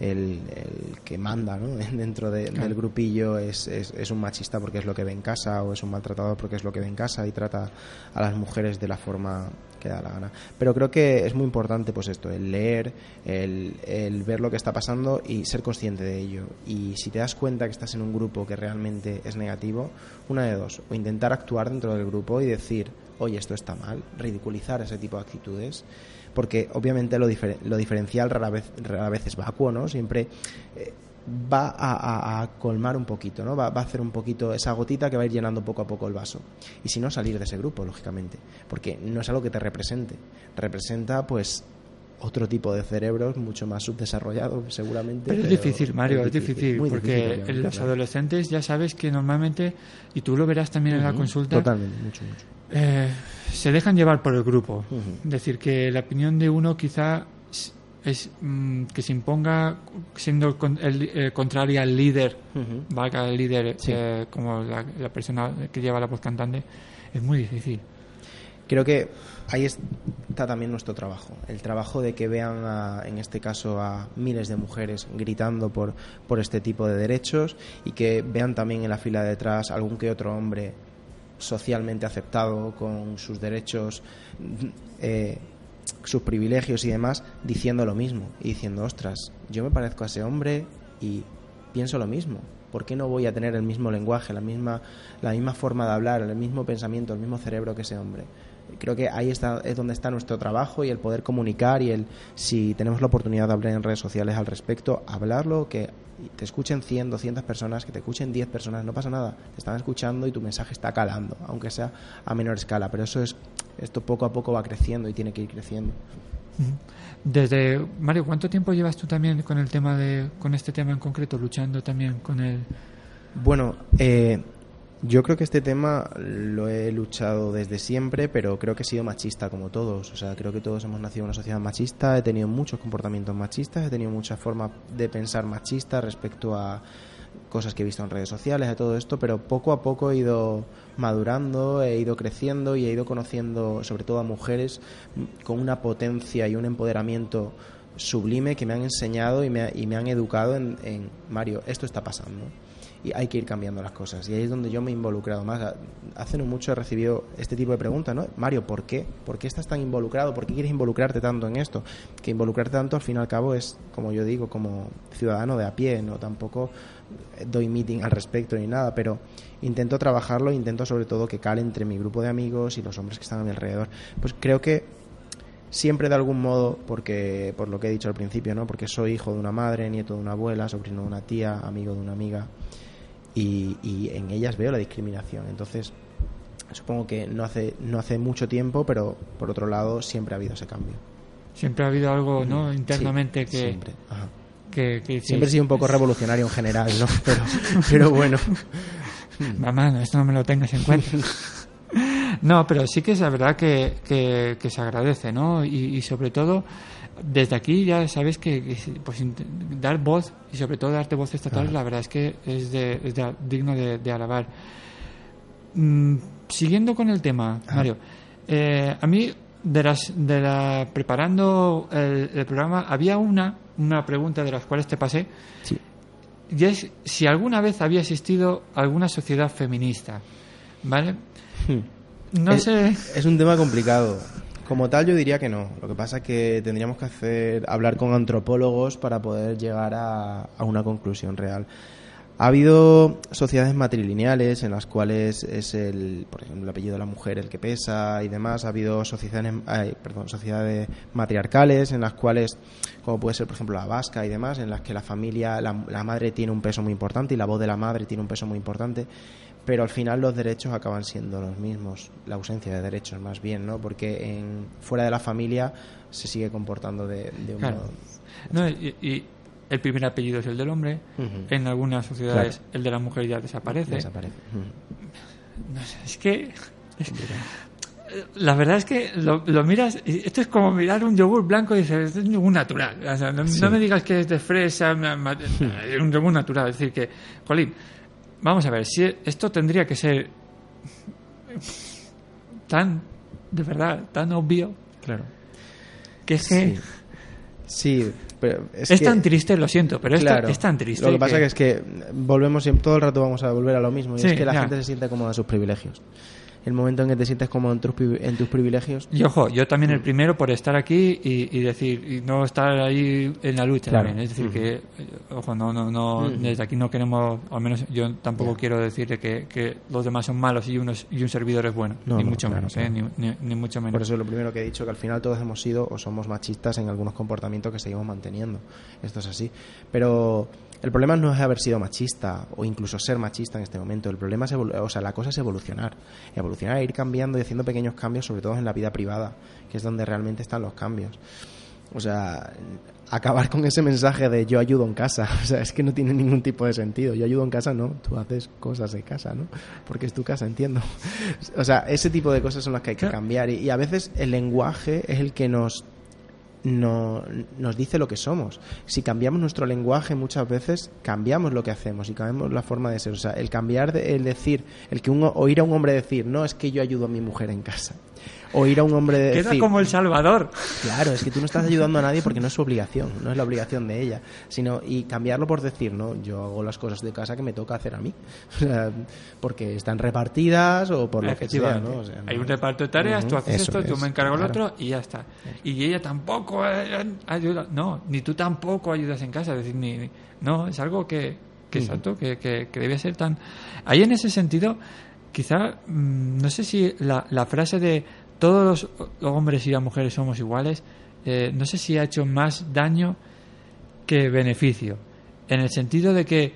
Speaker 4: el, el que manda ¿no? dentro de-
Speaker 2: Claro.
Speaker 4: del grupillo es, es, es un machista porque es lo que ve en casa o es un maltratador porque es lo que ve en casa y trata a las mujeres de la forma que da la gana. Pero creo que es muy importante pues esto, el leer, el, el ver lo que está pasando y ser consciente de ello. Y si te das cuenta que estás en un grupo que realmente es negativo, una de dos, o intentar actuar dentro del grupo y decir, oye, esto está mal, ridiculizar ese tipo de actitudes, porque obviamente lo, difer- lo diferencial rara vez, rara vez es vacuo, ¿no? Siempre eh, va a, a- a colmar un poquito, ¿no? Va, va a hacer un poquito esa gotita que va a ir llenando poco a poco el vaso. Y si no, salir de ese grupo, lógicamente, porque no es algo que te represente. Representa, pues, otro tipo de cerebros mucho más subdesarrollado, seguramente.
Speaker 2: Pero es difícil, Mario, es difícil,
Speaker 4: muy
Speaker 2: porque
Speaker 4: difícil,
Speaker 2: en
Speaker 4: obviamente,
Speaker 2: los
Speaker 4: claro.
Speaker 2: adolescentes ya sabes que normalmente, y tú lo verás también en la consulta,
Speaker 4: Totalmente, mucho, mucho.
Speaker 2: eh, se dejan llevar por el grupo. Es decir, que la opinión de uno quizá es, mm, que se imponga siendo con- el, eh, contraria al líder,
Speaker 4: Ujú.
Speaker 2: valga el líder
Speaker 4: Sí.
Speaker 2: eh, como la, la persona que lleva la voz cantante, es muy difícil.
Speaker 4: Creo que ahí está también nuestro trabajo, el trabajo de que vean, a- en este caso, a miles de mujeres gritando por, por este tipo de derechos y que vean también en la fila de detrás algún que otro hombre socialmente aceptado con sus derechos, eh, sus privilegios y demás, diciendo lo mismo y diciendo, ostras, yo me parezco a ese hombre y pienso lo mismo. ¿Por qué no voy a tener el mismo lenguaje, la misma, la misma forma de hablar, el mismo pensamiento, el mismo cerebro que ese hombre? Creo que ahí está, es donde está nuestro trabajo y el poder comunicar y el, si tenemos la oportunidad de hablar en redes sociales al respecto, hablarlo, que te escuchen 100, 200 personas, que te escuchen 10 personas, no pasa nada, te están escuchando y tu mensaje está calando, aunque sea a menor escala, pero eso es, esto poco a poco va creciendo y tiene que ir creciendo.
Speaker 2: Desde Mario, ¿cuánto tiempo llevas tú también con el tema de, con este tema en concreto, luchando también con el
Speaker 4: Bueno, eh, yo creo que este tema lo he luchado desde siempre, pero creo que he sido machista como todos. O sea, creo que todos hemos nacido en una sociedad machista, he tenido muchos comportamientos machistas, he tenido muchas formas de pensar machistas respecto a cosas que he visto en redes sociales, a todo esto, pero poco a poco he ido madurando, he ido creciendo y he ido conociendo sobre todo a mujeres con una potencia y un empoderamiento sublime que me han enseñado y me, y me han educado en, en, Mario, esto está pasando y hay que ir cambiando las cosas. Y ahí es donde yo me he involucrado más. Hace no mucho he recibido este tipo de preguntas, ¿no? Mario, ¿por qué? ¿Por qué estás tan involucrado? ¿Por qué quieres involucrarte tanto en esto? Que involucrarte tanto, al fin y al cabo, es, como yo digo, como ciudadano de a pie, no tampoco doy meeting al respecto ni nada, pero intento trabajarlo, intento sobre todo que cale entre mi grupo de amigos y los hombres que están a mi alrededor. Pues creo que siempre de algún modo, porque por lo que he dicho al principio, ¿no? Porque soy hijo de una madre, nieto de una abuela, sobrino de una tía, amigo de una amiga, y, y en ellas veo la discriminación. Entonces, supongo que no hace, no hace mucho tiempo, pero por otro lado siempre ha habido ese cambio.
Speaker 2: Siempre ha habido algo, ¿no?
Speaker 4: Sí,
Speaker 2: Internamente que...
Speaker 4: Siempre. Ajá.
Speaker 2: que, que dices,
Speaker 4: Siempre he sido un poco revolucionario en general, ¿no? Pero, pero bueno.
Speaker 2: Mamá, no, esto no me lo tengas en cuenta. No, pero sí que es la verdad que, que, que se agradece, ¿no? Y, y sobre todo, desde aquí ya sabes que, pues, dar voz y sobre todo darte voz estatal, la verdad es que es, de, es de- digno de, de alabar. Mm, siguiendo con el tema, Mario, eh, a mí de las de la preparando el, el programa había una una pregunta de las cuales te pasé
Speaker 4: Sí.
Speaker 2: y es si alguna vez había existido alguna sociedad feminista, ¿vale? No
Speaker 4: es,
Speaker 2: sé.
Speaker 4: es un tema complicado. Como tal, yo diría que no. Lo que pasa es que tendríamos que hacer, hablar con antropólogos para poder llegar a, a una conclusión real. Ha habido sociedades matrilineales en las cuales es el, por ejemplo, el apellido de la mujer el que pesa y demás. Ha habido sociedades, ay, perdón, sociedades matriarcales en las cuales, como puede ser, por ejemplo, la vasca y demás, en las que la familia, la, la madre tiene un peso muy importante y la voz de la madre tiene un peso muy importante pero al final los derechos acaban siendo los mismos, la ausencia de derechos más bien, ¿no? Porque en, fuera de la familia se sigue comportando de, de un
Speaker 2: Claro.
Speaker 4: modo...
Speaker 2: No, y, y el primer apellido es el del hombre. En algunas sociedades
Speaker 4: Claro.
Speaker 2: el de la mujer ya desaparece.
Speaker 4: Desaparece. Ujú.
Speaker 2: No sé, es que. es- la verdad es que lo, lo miras. Esto es como mirar un yogur blanco y dices, es un yogur natural. O sea, no, no me digas que es de fresa, es un yogur natural. Es decir, que, Jolín, vamos a ver, si esto tendría que ser tan, de verdad, tan obvio
Speaker 4: Claro.
Speaker 2: que es que.
Speaker 4: Sí. Pero es,
Speaker 2: Es,
Speaker 4: que-
Speaker 2: tan triste, lo siento, pero es, tan-
Speaker 4: claro.
Speaker 2: es tan triste.
Speaker 4: Lo que pasa que es que volvemos todo el rato vamos a volver a lo mismo, y
Speaker 2: Sí,
Speaker 4: es que la
Speaker 2: ya.
Speaker 4: gente se siente cómoda en sus privilegios. El momento en que te sientes cómodo en tus, en tus privilegios,
Speaker 2: Y ojo, yo también
Speaker 4: Mm.
Speaker 2: el primero por estar aquí y, y decir, y no estar ahí en la lucha
Speaker 4: Claro.
Speaker 2: también. Es decir,
Speaker 4: Ujú.
Speaker 2: que, eh, ojo, no, no, no,
Speaker 4: Ujú.
Speaker 2: desde aquí no queremos, al menos yo tampoco
Speaker 4: Ya.
Speaker 2: quiero decirle que, que los demás son malos y, unos, y un servidor es bueno.
Speaker 4: No,
Speaker 2: ni
Speaker 4: no,
Speaker 2: mucho
Speaker 4: claro,
Speaker 2: menos,
Speaker 4: claro.
Speaker 2: ¿eh? Ni, ni- ni mucho menos.
Speaker 4: Por eso es lo primero que he dicho, que al final todos hemos sido o somos machistas en algunos comportamientos que seguimos manteniendo. Esto es así. Pero el problema no es haber sido machista o incluso ser machista en este momento. El problema es, o sea, la cosa es evolucionar. Evolucionar, ir cambiando y haciendo pequeños cambios, sobre todo en la vida privada, que es donde realmente están los cambios. O sea, acabar con ese mensaje de yo ayudo en casa. O sea, es que no tiene ningún tipo de sentido. Yo ayudo en casa, no. Tú haces cosas de casa, ¿no? Porque es tu casa, entiendo. O sea, ese tipo de cosas son las que hay que cambiar. Y, y a veces el lenguaje es el que nos, no, nos dice lo que somos. Si cambiamos nuestro lenguaje, muchas veces cambiamos lo que hacemos y cambiamos la forma de ser. O sea, el cambiar, de- el decir, el que oír a un hombre decir, no es que yo ayudo a mi mujer en casa. Oír a un hombre
Speaker 2: Queda
Speaker 4: decir,
Speaker 2: como el Salvador.
Speaker 4: Claro, es que tú no estás ayudando a nadie porque no es su obligación, no es la obligación de ella, sino y cambiarlo por decir, no, yo hago las cosas de casa que me toca hacer a mí, O sea, porque están repartidas o por lo que sea. ¿no? O sea,
Speaker 2: Hay un reparto de tareas,
Speaker 4: Ujú,
Speaker 2: tú haces esto,
Speaker 4: es,
Speaker 2: me encargo
Speaker 4: claro.
Speaker 2: otro y ya está. Y ella tampoco eh, ayuda. No, ni tú tampoco ayudas en casa. Es decir, ni, ni- no, es algo que, que exacto, que, que, que debe ser tan. Ahí en ese sentido, quizá, mm, no sé si la, la frase de todos los hombres y las mujeres somos iguales, eh, no sé si ha hecho más daño que beneficio. En el sentido de que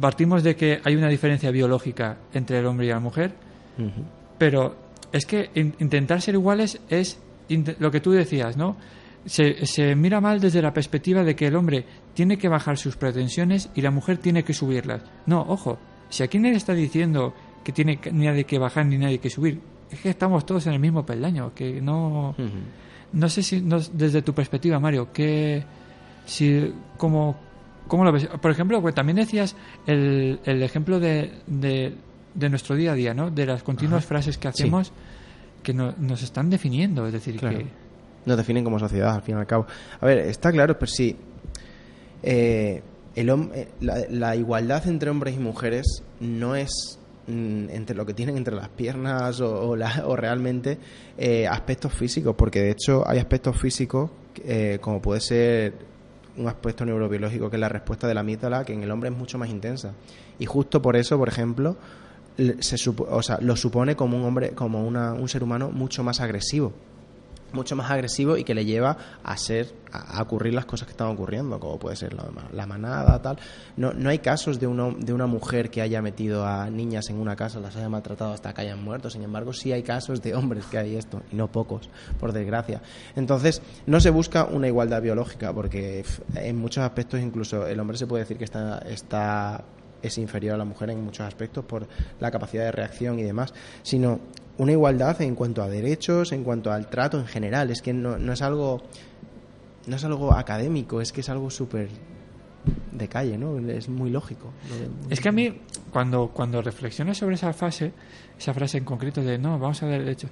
Speaker 2: partimos de que hay una diferencia biológica entre el hombre y la mujer, pero es que in- intentar ser iguales es lo que tú decías, ¿no? Se, se mira mal desde la perspectiva de que el hombre tiene que bajar sus pretensiones y la mujer tiene que subirlas. No, ojo, si aquí nadie está diciendo que tiene nadie que bajar ni nadie que subir, es que estamos todos en el mismo peldaño, que no... No sé si no- desde tu perspectiva, Mario, que si cómo, cómo lo ves. Por ejemplo, pues también decías el, el ejemplo de, de, de nuestro día a día, ¿no? De las continuas frases que
Speaker 4: Sí.
Speaker 2: hacemos que no- nos están definiendo, es decir,
Speaker 4: Claro.
Speaker 2: que
Speaker 4: Nos definen como sociedad, al fin y al cabo. A ver, está claro, pero sí. eh, el eh, la, la igualdad entre hombres y mujeres no es entre lo que tienen entre las piernas o, la- o realmente eh, aspectos físicos, porque de hecho hay aspectos físicos eh, como puede ser un aspecto neurobiológico que es la respuesta de la amígdala, que en el hombre es mucho más intensa. Y justo por eso, por ejemplo, se o sea, lo supone como un hombre, como una- un ser humano mucho más agresivo. Mucho más agresivo y que le lleva a ser a, ocurrir las cosas que están ocurriendo como puede ser la, la manada tal. No, no hay casos de una, de una mujer que haya metido a niñas en una casa las haya maltratado hasta que hayan muerto. Sin embargo sí hay casos de hombres que hay esto y no pocos por desgracia. Entonces no se busca una igualdad biológica porque en muchos aspectos incluso el hombre se puede decir que está está es inferior a la mujer en muchos aspectos por la capacidad de reacción y demás, sino una igualdad en cuanto a derechos, en cuanto al trato en general. Es que no, no es algo no es algo académico, es que es algo súper de calle, ¿no? Es muy lógico.
Speaker 2: Es que a mí, cuando, cuando reflexiono sobre esa fase, esa frase en concreto de no, vamos a ver derechos,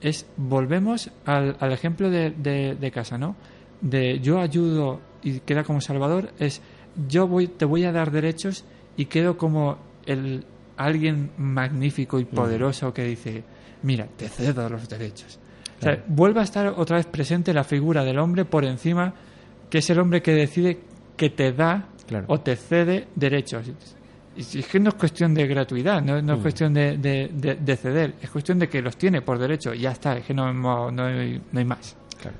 Speaker 2: es volvemos al, al ejemplo de, de, de casa, ¿no? De yo ayudo y queda como salvador, es yo voy, te voy a dar derechos y quedo como el alguien magnífico y poderoso que dice, mira, te cedo los derechos. O sea,
Speaker 4: Claro.
Speaker 2: vuelve a estar otra vez presente la figura del hombre por encima, que es el hombre que decide que te da
Speaker 4: Claro.
Speaker 2: o te cede derechos. Y es que no es cuestión de gratuidad, no, no es
Speaker 4: Mm.
Speaker 2: cuestión de, de- de- de ceder, es cuestión de que los tiene por derecho y ya está, es que no, no, no hay, no hay más.
Speaker 4: Claro.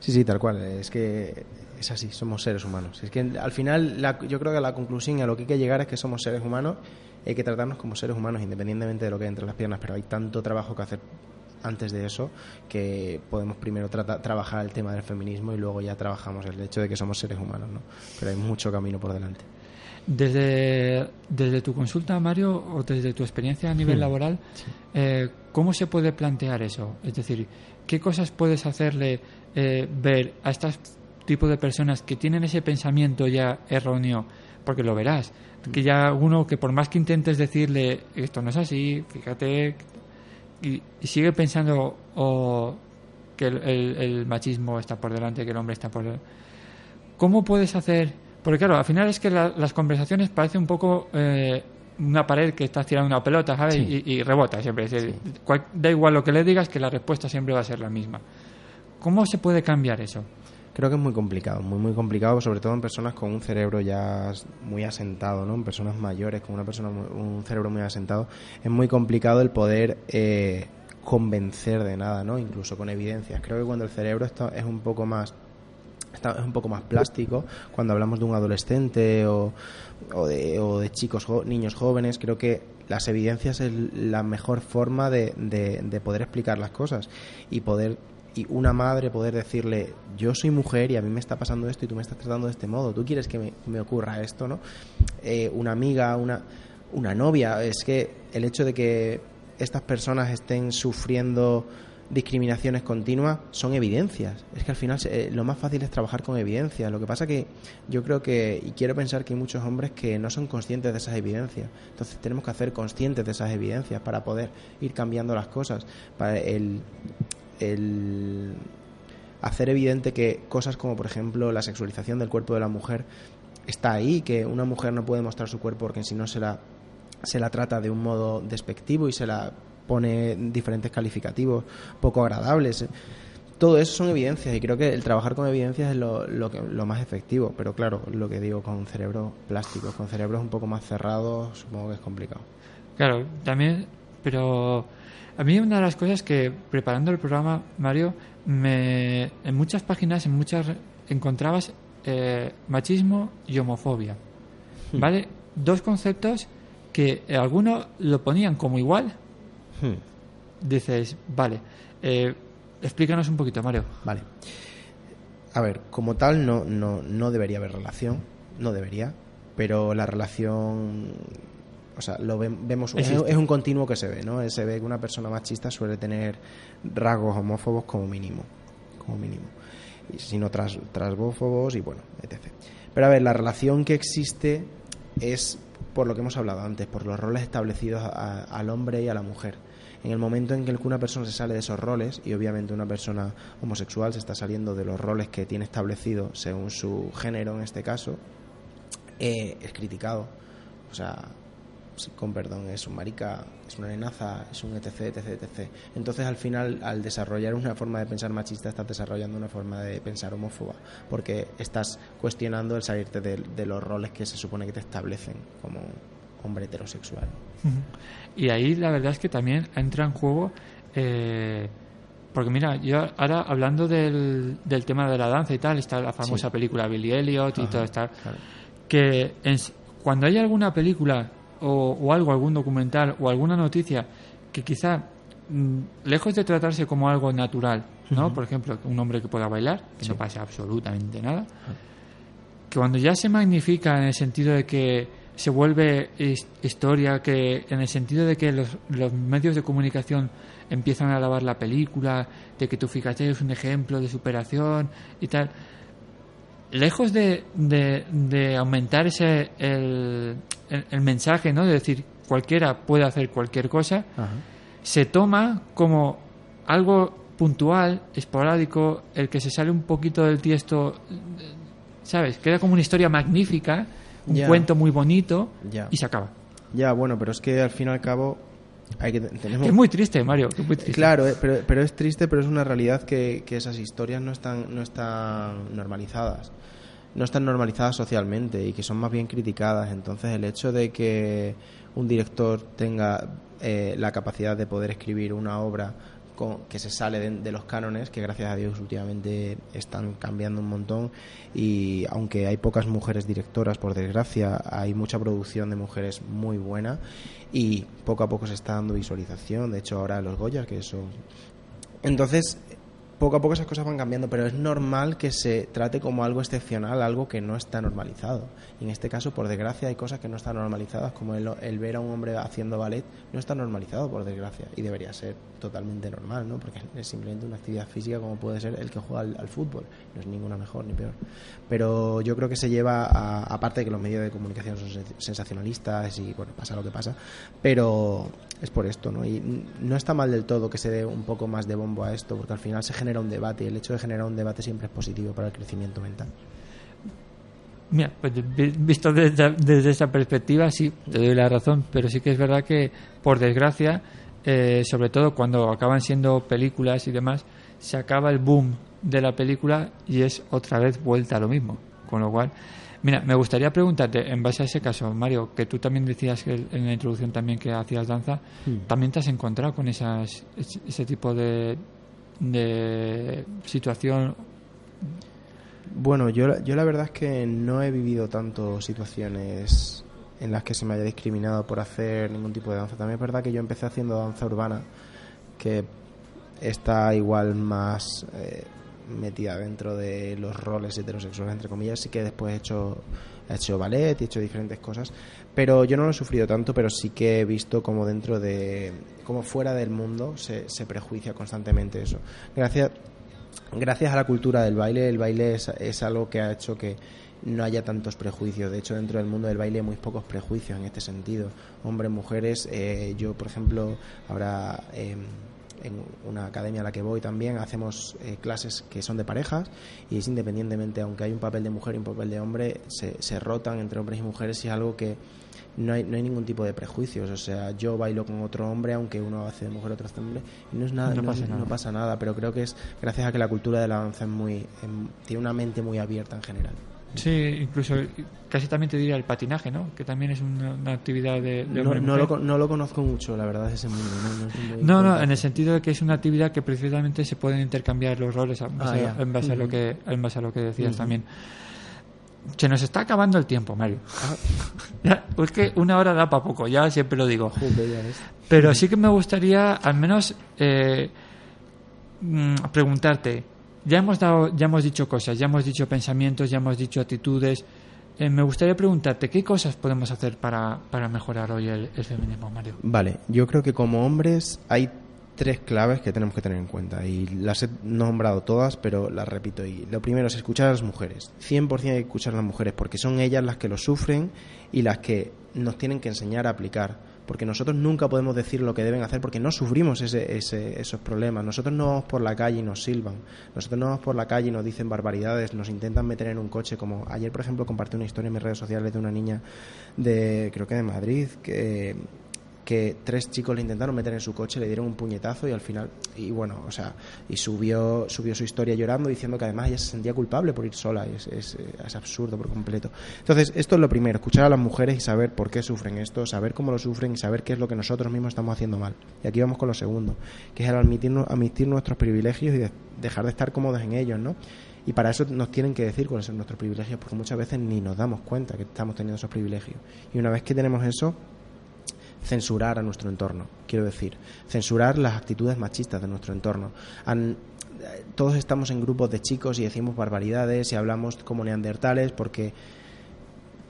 Speaker 4: Sí, sí, tal cual. Es que es así, somos seres humanos. Es que al final la- yo creo que la conclusión y a lo que hay que llegar es que somos seres humanos hay que tratarnos como seres humanos independientemente de lo que hay entre las piernas, pero hay tanto trabajo que hacer antes de eso que podemos primero trata- trabajar el tema del feminismo y luego ya trabajamos el hecho de que somos seres humanos, ¿no? Pero hay mucho camino por delante.
Speaker 2: Desde, desde tu consulta, Mario, o desde tu experiencia a nivel laboral, eh, ¿cómo se puede plantear eso? Es decir, ¿qué cosas puedes hacerle eh, ver a este tipo de personas que tienen ese pensamiento ya erróneo? Porque lo verás, que ya uno que por más que intentes decirle esto no es así, fíjate, y, y sigue pensando que el, el- el machismo está por delante, que el hombre está por delante. ¿Cómo puedes hacer? Porque claro, al final es que la- las conversaciones parece un poco eh, una pared que estás tirando una pelota, ¿sabes?
Speaker 4: Sí.
Speaker 2: Y, y rebota siempre. Es decir, cual- da igual lo que le digas, que la respuesta siempre va a ser la misma. ¿Cómo se puede cambiar eso?
Speaker 4: Creo que es muy complicado, muy muy complicado, sobre todo en personas con un cerebro ya muy asentado, ¿no? En personas mayores con una persona muy- un cerebro muy asentado, es muy complicado el poder eh, convencer de nada, ¿no? Incluso con evidencias. Creo que cuando el cerebro está, es un poco más está- es un poco más plástico cuando hablamos de un adolescente o, o de, o de chicos niños jóvenes creo que las evidencias es la mejor forma de, de- de poder explicar las cosas y poder y una madre poder decirle yo soy mujer y a mí me está pasando esto y tú me estás tratando de este modo tú quieres que me, ocurra esto no Eh, una amiga una una novia es que el hecho de que estas personas estén sufriendo discriminaciones continuas son evidencias. Es que al final eh, lo más fácil es trabajar con evidencias. Lo que pasa que yo creo que, y quiero pensar que hay muchos hombres que no son conscientes de esas evidencias. Entonces tenemos que hacer conscientes de esas evidencias para poder ir cambiando las cosas. Para el, el hacer evidente que cosas como, por ejemplo, la sexualización del cuerpo de la mujer está ahí, que una mujer no puede mostrar su cuerpo porque si no se la, se la trata de un modo despectivo y se la pone diferentes calificativos poco agradables. Todo eso son evidencias y creo que el trabajar con evidencias es lo, lo, que, lo más efectivo. Pero claro, lo que digo con cerebros plásticos, con cerebros un poco más cerrados, supongo que es complicado.
Speaker 2: Claro, también, pero a mí una de las cosas que preparando el programa, Mario, me, en muchas páginas, en muchas encontrabas eh, machismo y homofobia, ¿vale? Dos conceptos que algunos lo ponían como igual.
Speaker 4: Hmm.
Speaker 2: Dices, vale, eh, explícanos un poquito, Mario.
Speaker 4: Vale. A ver, como tal no, no, no debería haber relación, no debería, pero la relación, o sea, lo ve- vemos, es, es un continuo que se ve, ¿no? Se ve que una persona machista suele tener rasgos homófobos como mínimo, como mínimo, y si no tras, transbófobos y bueno, etc. Pero a ver, la relación que existe es por lo que hemos hablado antes, por los roles establecidos a- al hombre y a la mujer. En el momento en que una persona se sale de esos roles, y obviamente una persona homosexual se está saliendo de los roles que tiene establecido según su género en este caso, eh, es criticado. O sea, con perdón, es un marica, es una nenaza, es un etc, etc, etc. Entonces, al final, al desarrollar una forma de pensar machista, estás desarrollando una forma de pensar homófoba, porque estás cuestionando el salirte de, de los roles que se supone que te establecen como hombre heterosexual.
Speaker 2: Y ahí la verdad es que también entra en juego eh, porque mira, yo ahora hablando del, del tema de la danza y tal, está la famosa película Billy Elliot y todo
Speaker 4: claro.
Speaker 2: que en cuando hay alguna película o, o algo, algún documental o alguna noticia que quizá mm, lejos de tratarse como algo natural, ¿no? Por ejemplo, un hombre que pueda bailar, que no pasa absolutamente nada, que cuando ya se magnifica en el sentido de que se vuelve his- historia, que en el sentido de que los, los medios de comunicación empiezan a alabar la película, de que tú fíjate es un ejemplo de superación y tal, lejos de, de, de aumentar ese el, el- el mensaje, ¿no? De decir cualquiera puede hacer cualquier cosa,
Speaker 4: Ajá.
Speaker 2: se toma como algo puntual, esporádico, el que se sale un poquito del tiesto, ¿sabes? Queda como una historia magnífica, un cuento muy bonito y se acaba.
Speaker 4: Ya, bueno, pero es que al fin y al cabo hay que tenemos
Speaker 2: Es muy triste, Mario, que es muy triste.
Speaker 4: Claro, eh, pero, pero es triste, pero es una realidad que, que esas historias no están, no están normalizadas. No están normalizadas socialmente y que son más bien criticadas. Entonces, el hecho de que un director tenga eh, la capacidad de poder escribir una obra con- que se sale de, de los cánones, que gracias a Dios últimamente están cambiando un montón, y aunque hay pocas mujeres directoras, por desgracia, hay mucha producción de mujeres muy buena y poco a poco se está dando visualización. De hecho, ahora los Goya, que son entonces, poco a poco esas cosas van cambiando, pero es normal que se trate como algo excepcional, algo que no está normalizado. Y en este caso, por desgracia, hay cosas que no están normalizadas, como el, el ver a un hombre haciendo ballet, no está normalizado, por desgracia, y debería ser totalmente normal, ¿no? Porque es simplemente una actividad física como puede ser el que juega al, al fútbol, no es ninguna mejor ni peor. Pero yo creo que se lleva, a- aparte de que los medios de comunicación son sen- sensacionalistas y, bueno, pasa lo que pasa, pero es por esto, ¿no? Y no está mal del todo que se dé un poco más de bombo a esto, porque al final se genera un debate y el hecho de generar un debate siempre es positivo para el crecimiento mental.
Speaker 2: Mira, pues vi- visto desde, desde esa perspectiva, sí, te doy la razón, pero sí que es verdad que, por desgracia, eh, sobre todo cuando acaban siendo películas y demás, se acaba el boom de la película y es otra vez vuelta a lo mismo. Con lo cual, mira, me gustaría preguntarte, en base a ese caso, Mario, que tú también decías que en la introducción también que hacías danza, ¿también te has encontrado con esas, ese tipo de, de situación?
Speaker 4: Bueno, yo, yo la verdad es que no he vivido tanto situaciones en las que se me haya discriminado por hacer ningún tipo de danza. También es verdad que yo empecé haciendo danza urbana, que está igual más eh, metida dentro de los roles heterosexuales, entre comillas. Sí que después he hecho, he hecho ballet y he hecho diferentes cosas, pero yo no lo he sufrido tanto, pero sí que he visto como dentro de, como fuera del mundo se, se prejuicia constantemente eso. Gracias, gracias a la cultura del baile, el baile es, es algo que ha hecho que no haya tantos prejuicios. De hecho, dentro del mundo del baile hay muy pocos prejuicios en este sentido. Hombres, mujeres, eh, yo, por ejemplo, ahora eh, en una academia a la que voy también hacemos eh, clases que son de parejas y es independientemente, aunque hay un papel de mujer y un papel de hombre, se, se rotan entre hombres y mujeres y es algo que no hay, no hay ningún tipo de prejuicios. O sea, yo bailo con otro hombre, aunque uno hace de mujer, otro hace de hombre, y no es nada,
Speaker 2: No
Speaker 4: no,
Speaker 2: pasa
Speaker 4: no
Speaker 2: nada.
Speaker 4: pasa nada, pero creo que es gracias a que la cultura de la danza es muy, em, tiene una mente muy abierta en general.
Speaker 2: Sí, incluso casi también te diría el patinaje, ¿no? Que también es una, una actividad de, de
Speaker 4: No, no lo, no lo conozco mucho, la verdad, ese mundo. No, no,
Speaker 2: No, en el sentido de que es una actividad que precisamente se pueden intercambiar los roles en base,
Speaker 4: Ah, ya.
Speaker 2: en base a lo que en base a lo que decías también. Se nos está acabando el tiempo, Mario.
Speaker 4: Ah.
Speaker 2: Ya, es que una hora da para poco, ya siempre lo digo. Pero sí que me gustaría, al menos, eh, mm, preguntarte. Ya hemos dado, ya hemos dicho cosas, ya hemos dicho pensamientos, ya hemos dicho actitudes. Eh, me gustaría preguntarte qué cosas podemos hacer para, para mejorar hoy el, feminismo, Mario.
Speaker 4: Vale, yo creo que como hombres hay tres claves que tenemos que tener en cuenta y las he nombrado todas, pero las repito. Y lo primero es escuchar a las mujeres. 100% hay que escuchar a las mujeres porque son ellas las que lo sufren y las que nos tienen que enseñar a aplicar. Porque nosotros nunca podemos decir lo que deben hacer porque no sufrimos ese, ese- esos problemas. Nosotros no vamos por la calle y nos silban. Nosotros no vamos por la calle y nos dicen barbaridades, nos intentan meter en un coche. Como ayer, por ejemplo, compartí una historia en mis redes sociales de una niña de, creo que de Madrid, que que tres chicos le intentaron meter en su coche, le dieron un puñetazo y al final, y bueno, o sea, y subió, subió su historia llorando diciendo que además ella se sentía culpable por ir sola, es, es, es absurdo por completo. Entonces, esto es lo primero, escuchar a las mujeres y saber por qué sufren esto, saber cómo lo sufren y saber qué es lo que nosotros mismos estamos haciendo mal. Y aquí vamos con lo segundo, que es el admitir, admitir nuestros privilegios y de- dejar de estar cómodos en ellos, ¿no? Y para eso nos tienen que decir cuáles son nuestros privilegios, porque muchas veces ni nos damos cuenta que estamos teniendo esos privilegios. Y una vez que tenemos eso, censurar a nuestro entorno, quiero decir, censurar las actitudes machistas de nuestro entorno. Eh, todos estamos en grupos de chicos y decimos barbaridades y hablamos como neandertales porque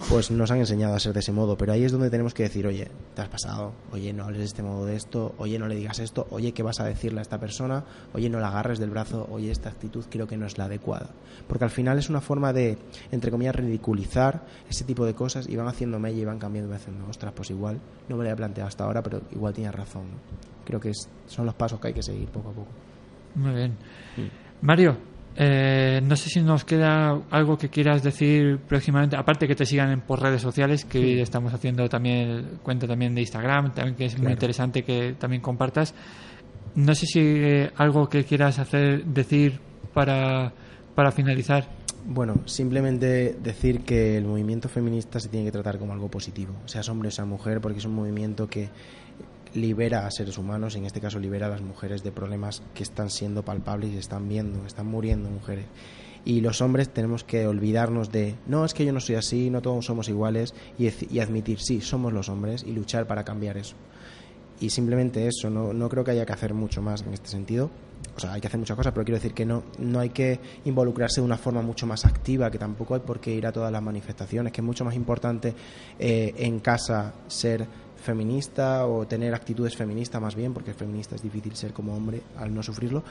Speaker 4: pues nos han enseñado a ser de ese modo, pero ahí es donde tenemos que decir, oye, te has pasado, oye, no hables de este modo de esto, oye, no le digas esto, oye, ¿qué vas a decirle a esta persona? Oye, no la agarres del brazo, oye, esta actitud creo que no es la adecuada. Porque al final es una forma de, entre comillas, ridiculizar ese tipo de cosas y van haciendo mella y van cambiando y van haciendo, ostras, pues igual, no me lo había planteado hasta ahora, pero igual tienes razón. Creo que son los pasos que hay que seguir poco a poco.
Speaker 2: Muy bien. Mario, eh, no sé si nos queda algo que quieras decir próximamente, aparte que te sigan en- por redes sociales, que hoy estamos haciendo también cuenta también de Instagram, también que es muy interesante que también compartas. No sé si eh, algo que quieras hacer, decir para, para finalizar.
Speaker 4: Bueno, simplemente decir que el movimiento feminista se tiene que tratar como algo positivo, seas hombre o seas mujer, porque es un movimiento que libera a seres humanos, en este caso libera a las mujeres de problemas que están siendo palpables y están viendo, están muriendo mujeres. Y los hombres tenemos que olvidarnos de, no, es que yo no soy así, no todos somos iguales, y admitir, sí, somos los hombres, y luchar para cambiar eso. Y simplemente eso, no, no creo que haya que hacer mucho más en este sentido. O sea, hay que hacer muchas cosas, pero quiero decir que no, no hay que involucrarse de una forma mucho más activa, que tampoco hay por qué ir a todas las manifestaciones, que es mucho más importante eh, en casa ser feminista o tener actitudes feministas más bien, porque feminista es difícil ser como hombre al no sufrirlo,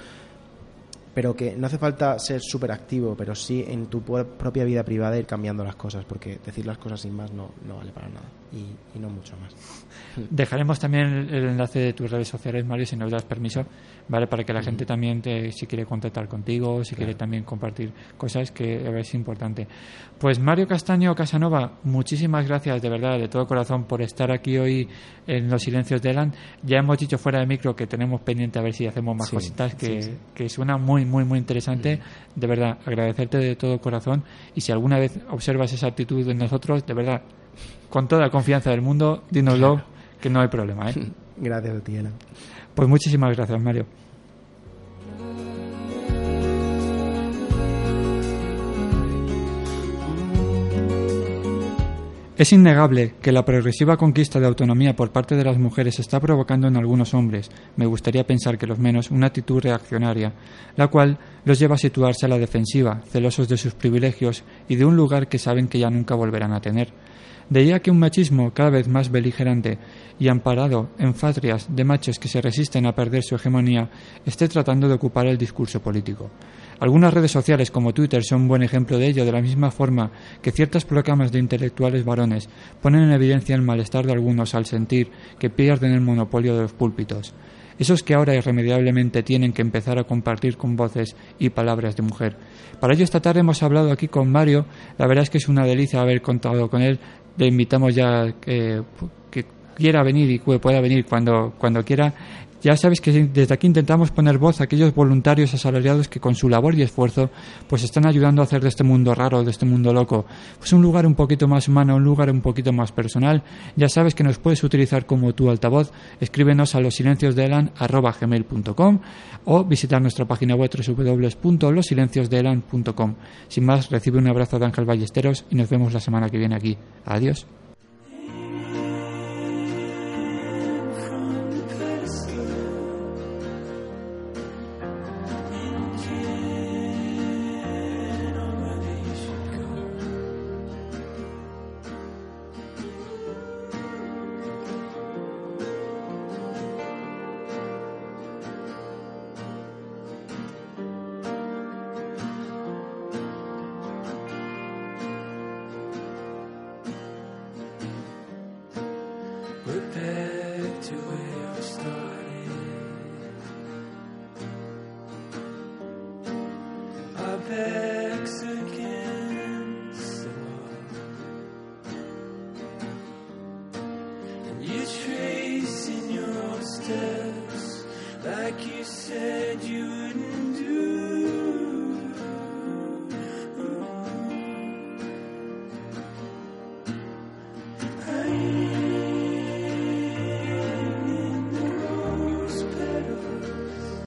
Speaker 4: pero que no hace falta ser súper activo, pero sí en tu propia vida privada ir cambiando las cosas, porque decir las cosas sin más no, no vale para nada y, y no mucho más.
Speaker 2: Dejaremos también el, el enlace de tus redes sociales, Mario, si nos das permiso, ¿vale? Para que la gente también, te, si quiere contactar contigo, si quiere también compartir cosas, que es importante. Pues Mario Castaño Casanova, muchísimas gracias de verdad, de todo corazón, por estar aquí hoy en Los Silencios de Elan. Ya hemos dicho fuera de micro que tenemos pendiente a ver si hacemos más
Speaker 4: Sí,
Speaker 2: cositas, que,
Speaker 4: sí, sí.
Speaker 2: que suena muy, muy, muy interesante. De verdad, agradecerte de todo corazón. Y si alguna vez observas esa actitud en nosotros, de verdad, con toda la confianza del mundo, dínoslo, que no hay problema. ¿eh?
Speaker 4: Gracias a ti, Ana.
Speaker 2: Pues muchísimas gracias, Mario. Es innegable que la progresiva conquista de autonomía por parte de las mujeres está provocando en algunos hombres, me gustaría pensar que los menos, una actitud reaccionaria, la cual los lleva a situarse a la defensiva, celosos de sus privilegios y de un lugar que saben que ya nunca volverán a tener. De ahí a que un machismo cada vez más beligerante y amparado en fatrias de machos que se resisten a perder su hegemonía esté tratando de ocupar el discurso político. Algunas redes sociales como Twitter son un buen ejemplo de ello, de la misma forma que ciertas proclamas de intelectuales varones ponen en evidencia el malestar de algunos al sentir que pierden el monopolio de los púlpitos. Esos que ahora irremediablemente tienen que empezar a compartir con voces y palabras de mujer. Para ello esta tarde hemos hablado aquí con Mario, la verdad es que es una delicia haber contado con él, le invitamos ya que, quiera venir y pueda venir cuando, cuando quiera. Ya sabes que desde aquí intentamos poner voz a aquellos voluntarios asalariados que con su labor y esfuerzo pues están ayudando a hacer de este mundo raro, de este mundo loco, pues un lugar un poquito más humano, un lugar un poquito más personal. Ya sabes que nos puedes utilizar como tu altavoz. Escríbenos a los o visitar nuestra página web www.losilenciosdeelan.com. Sin más, recibe un abrazo de Ángel Ballesteros y nos vemos la semana que viene aquí. Adiós.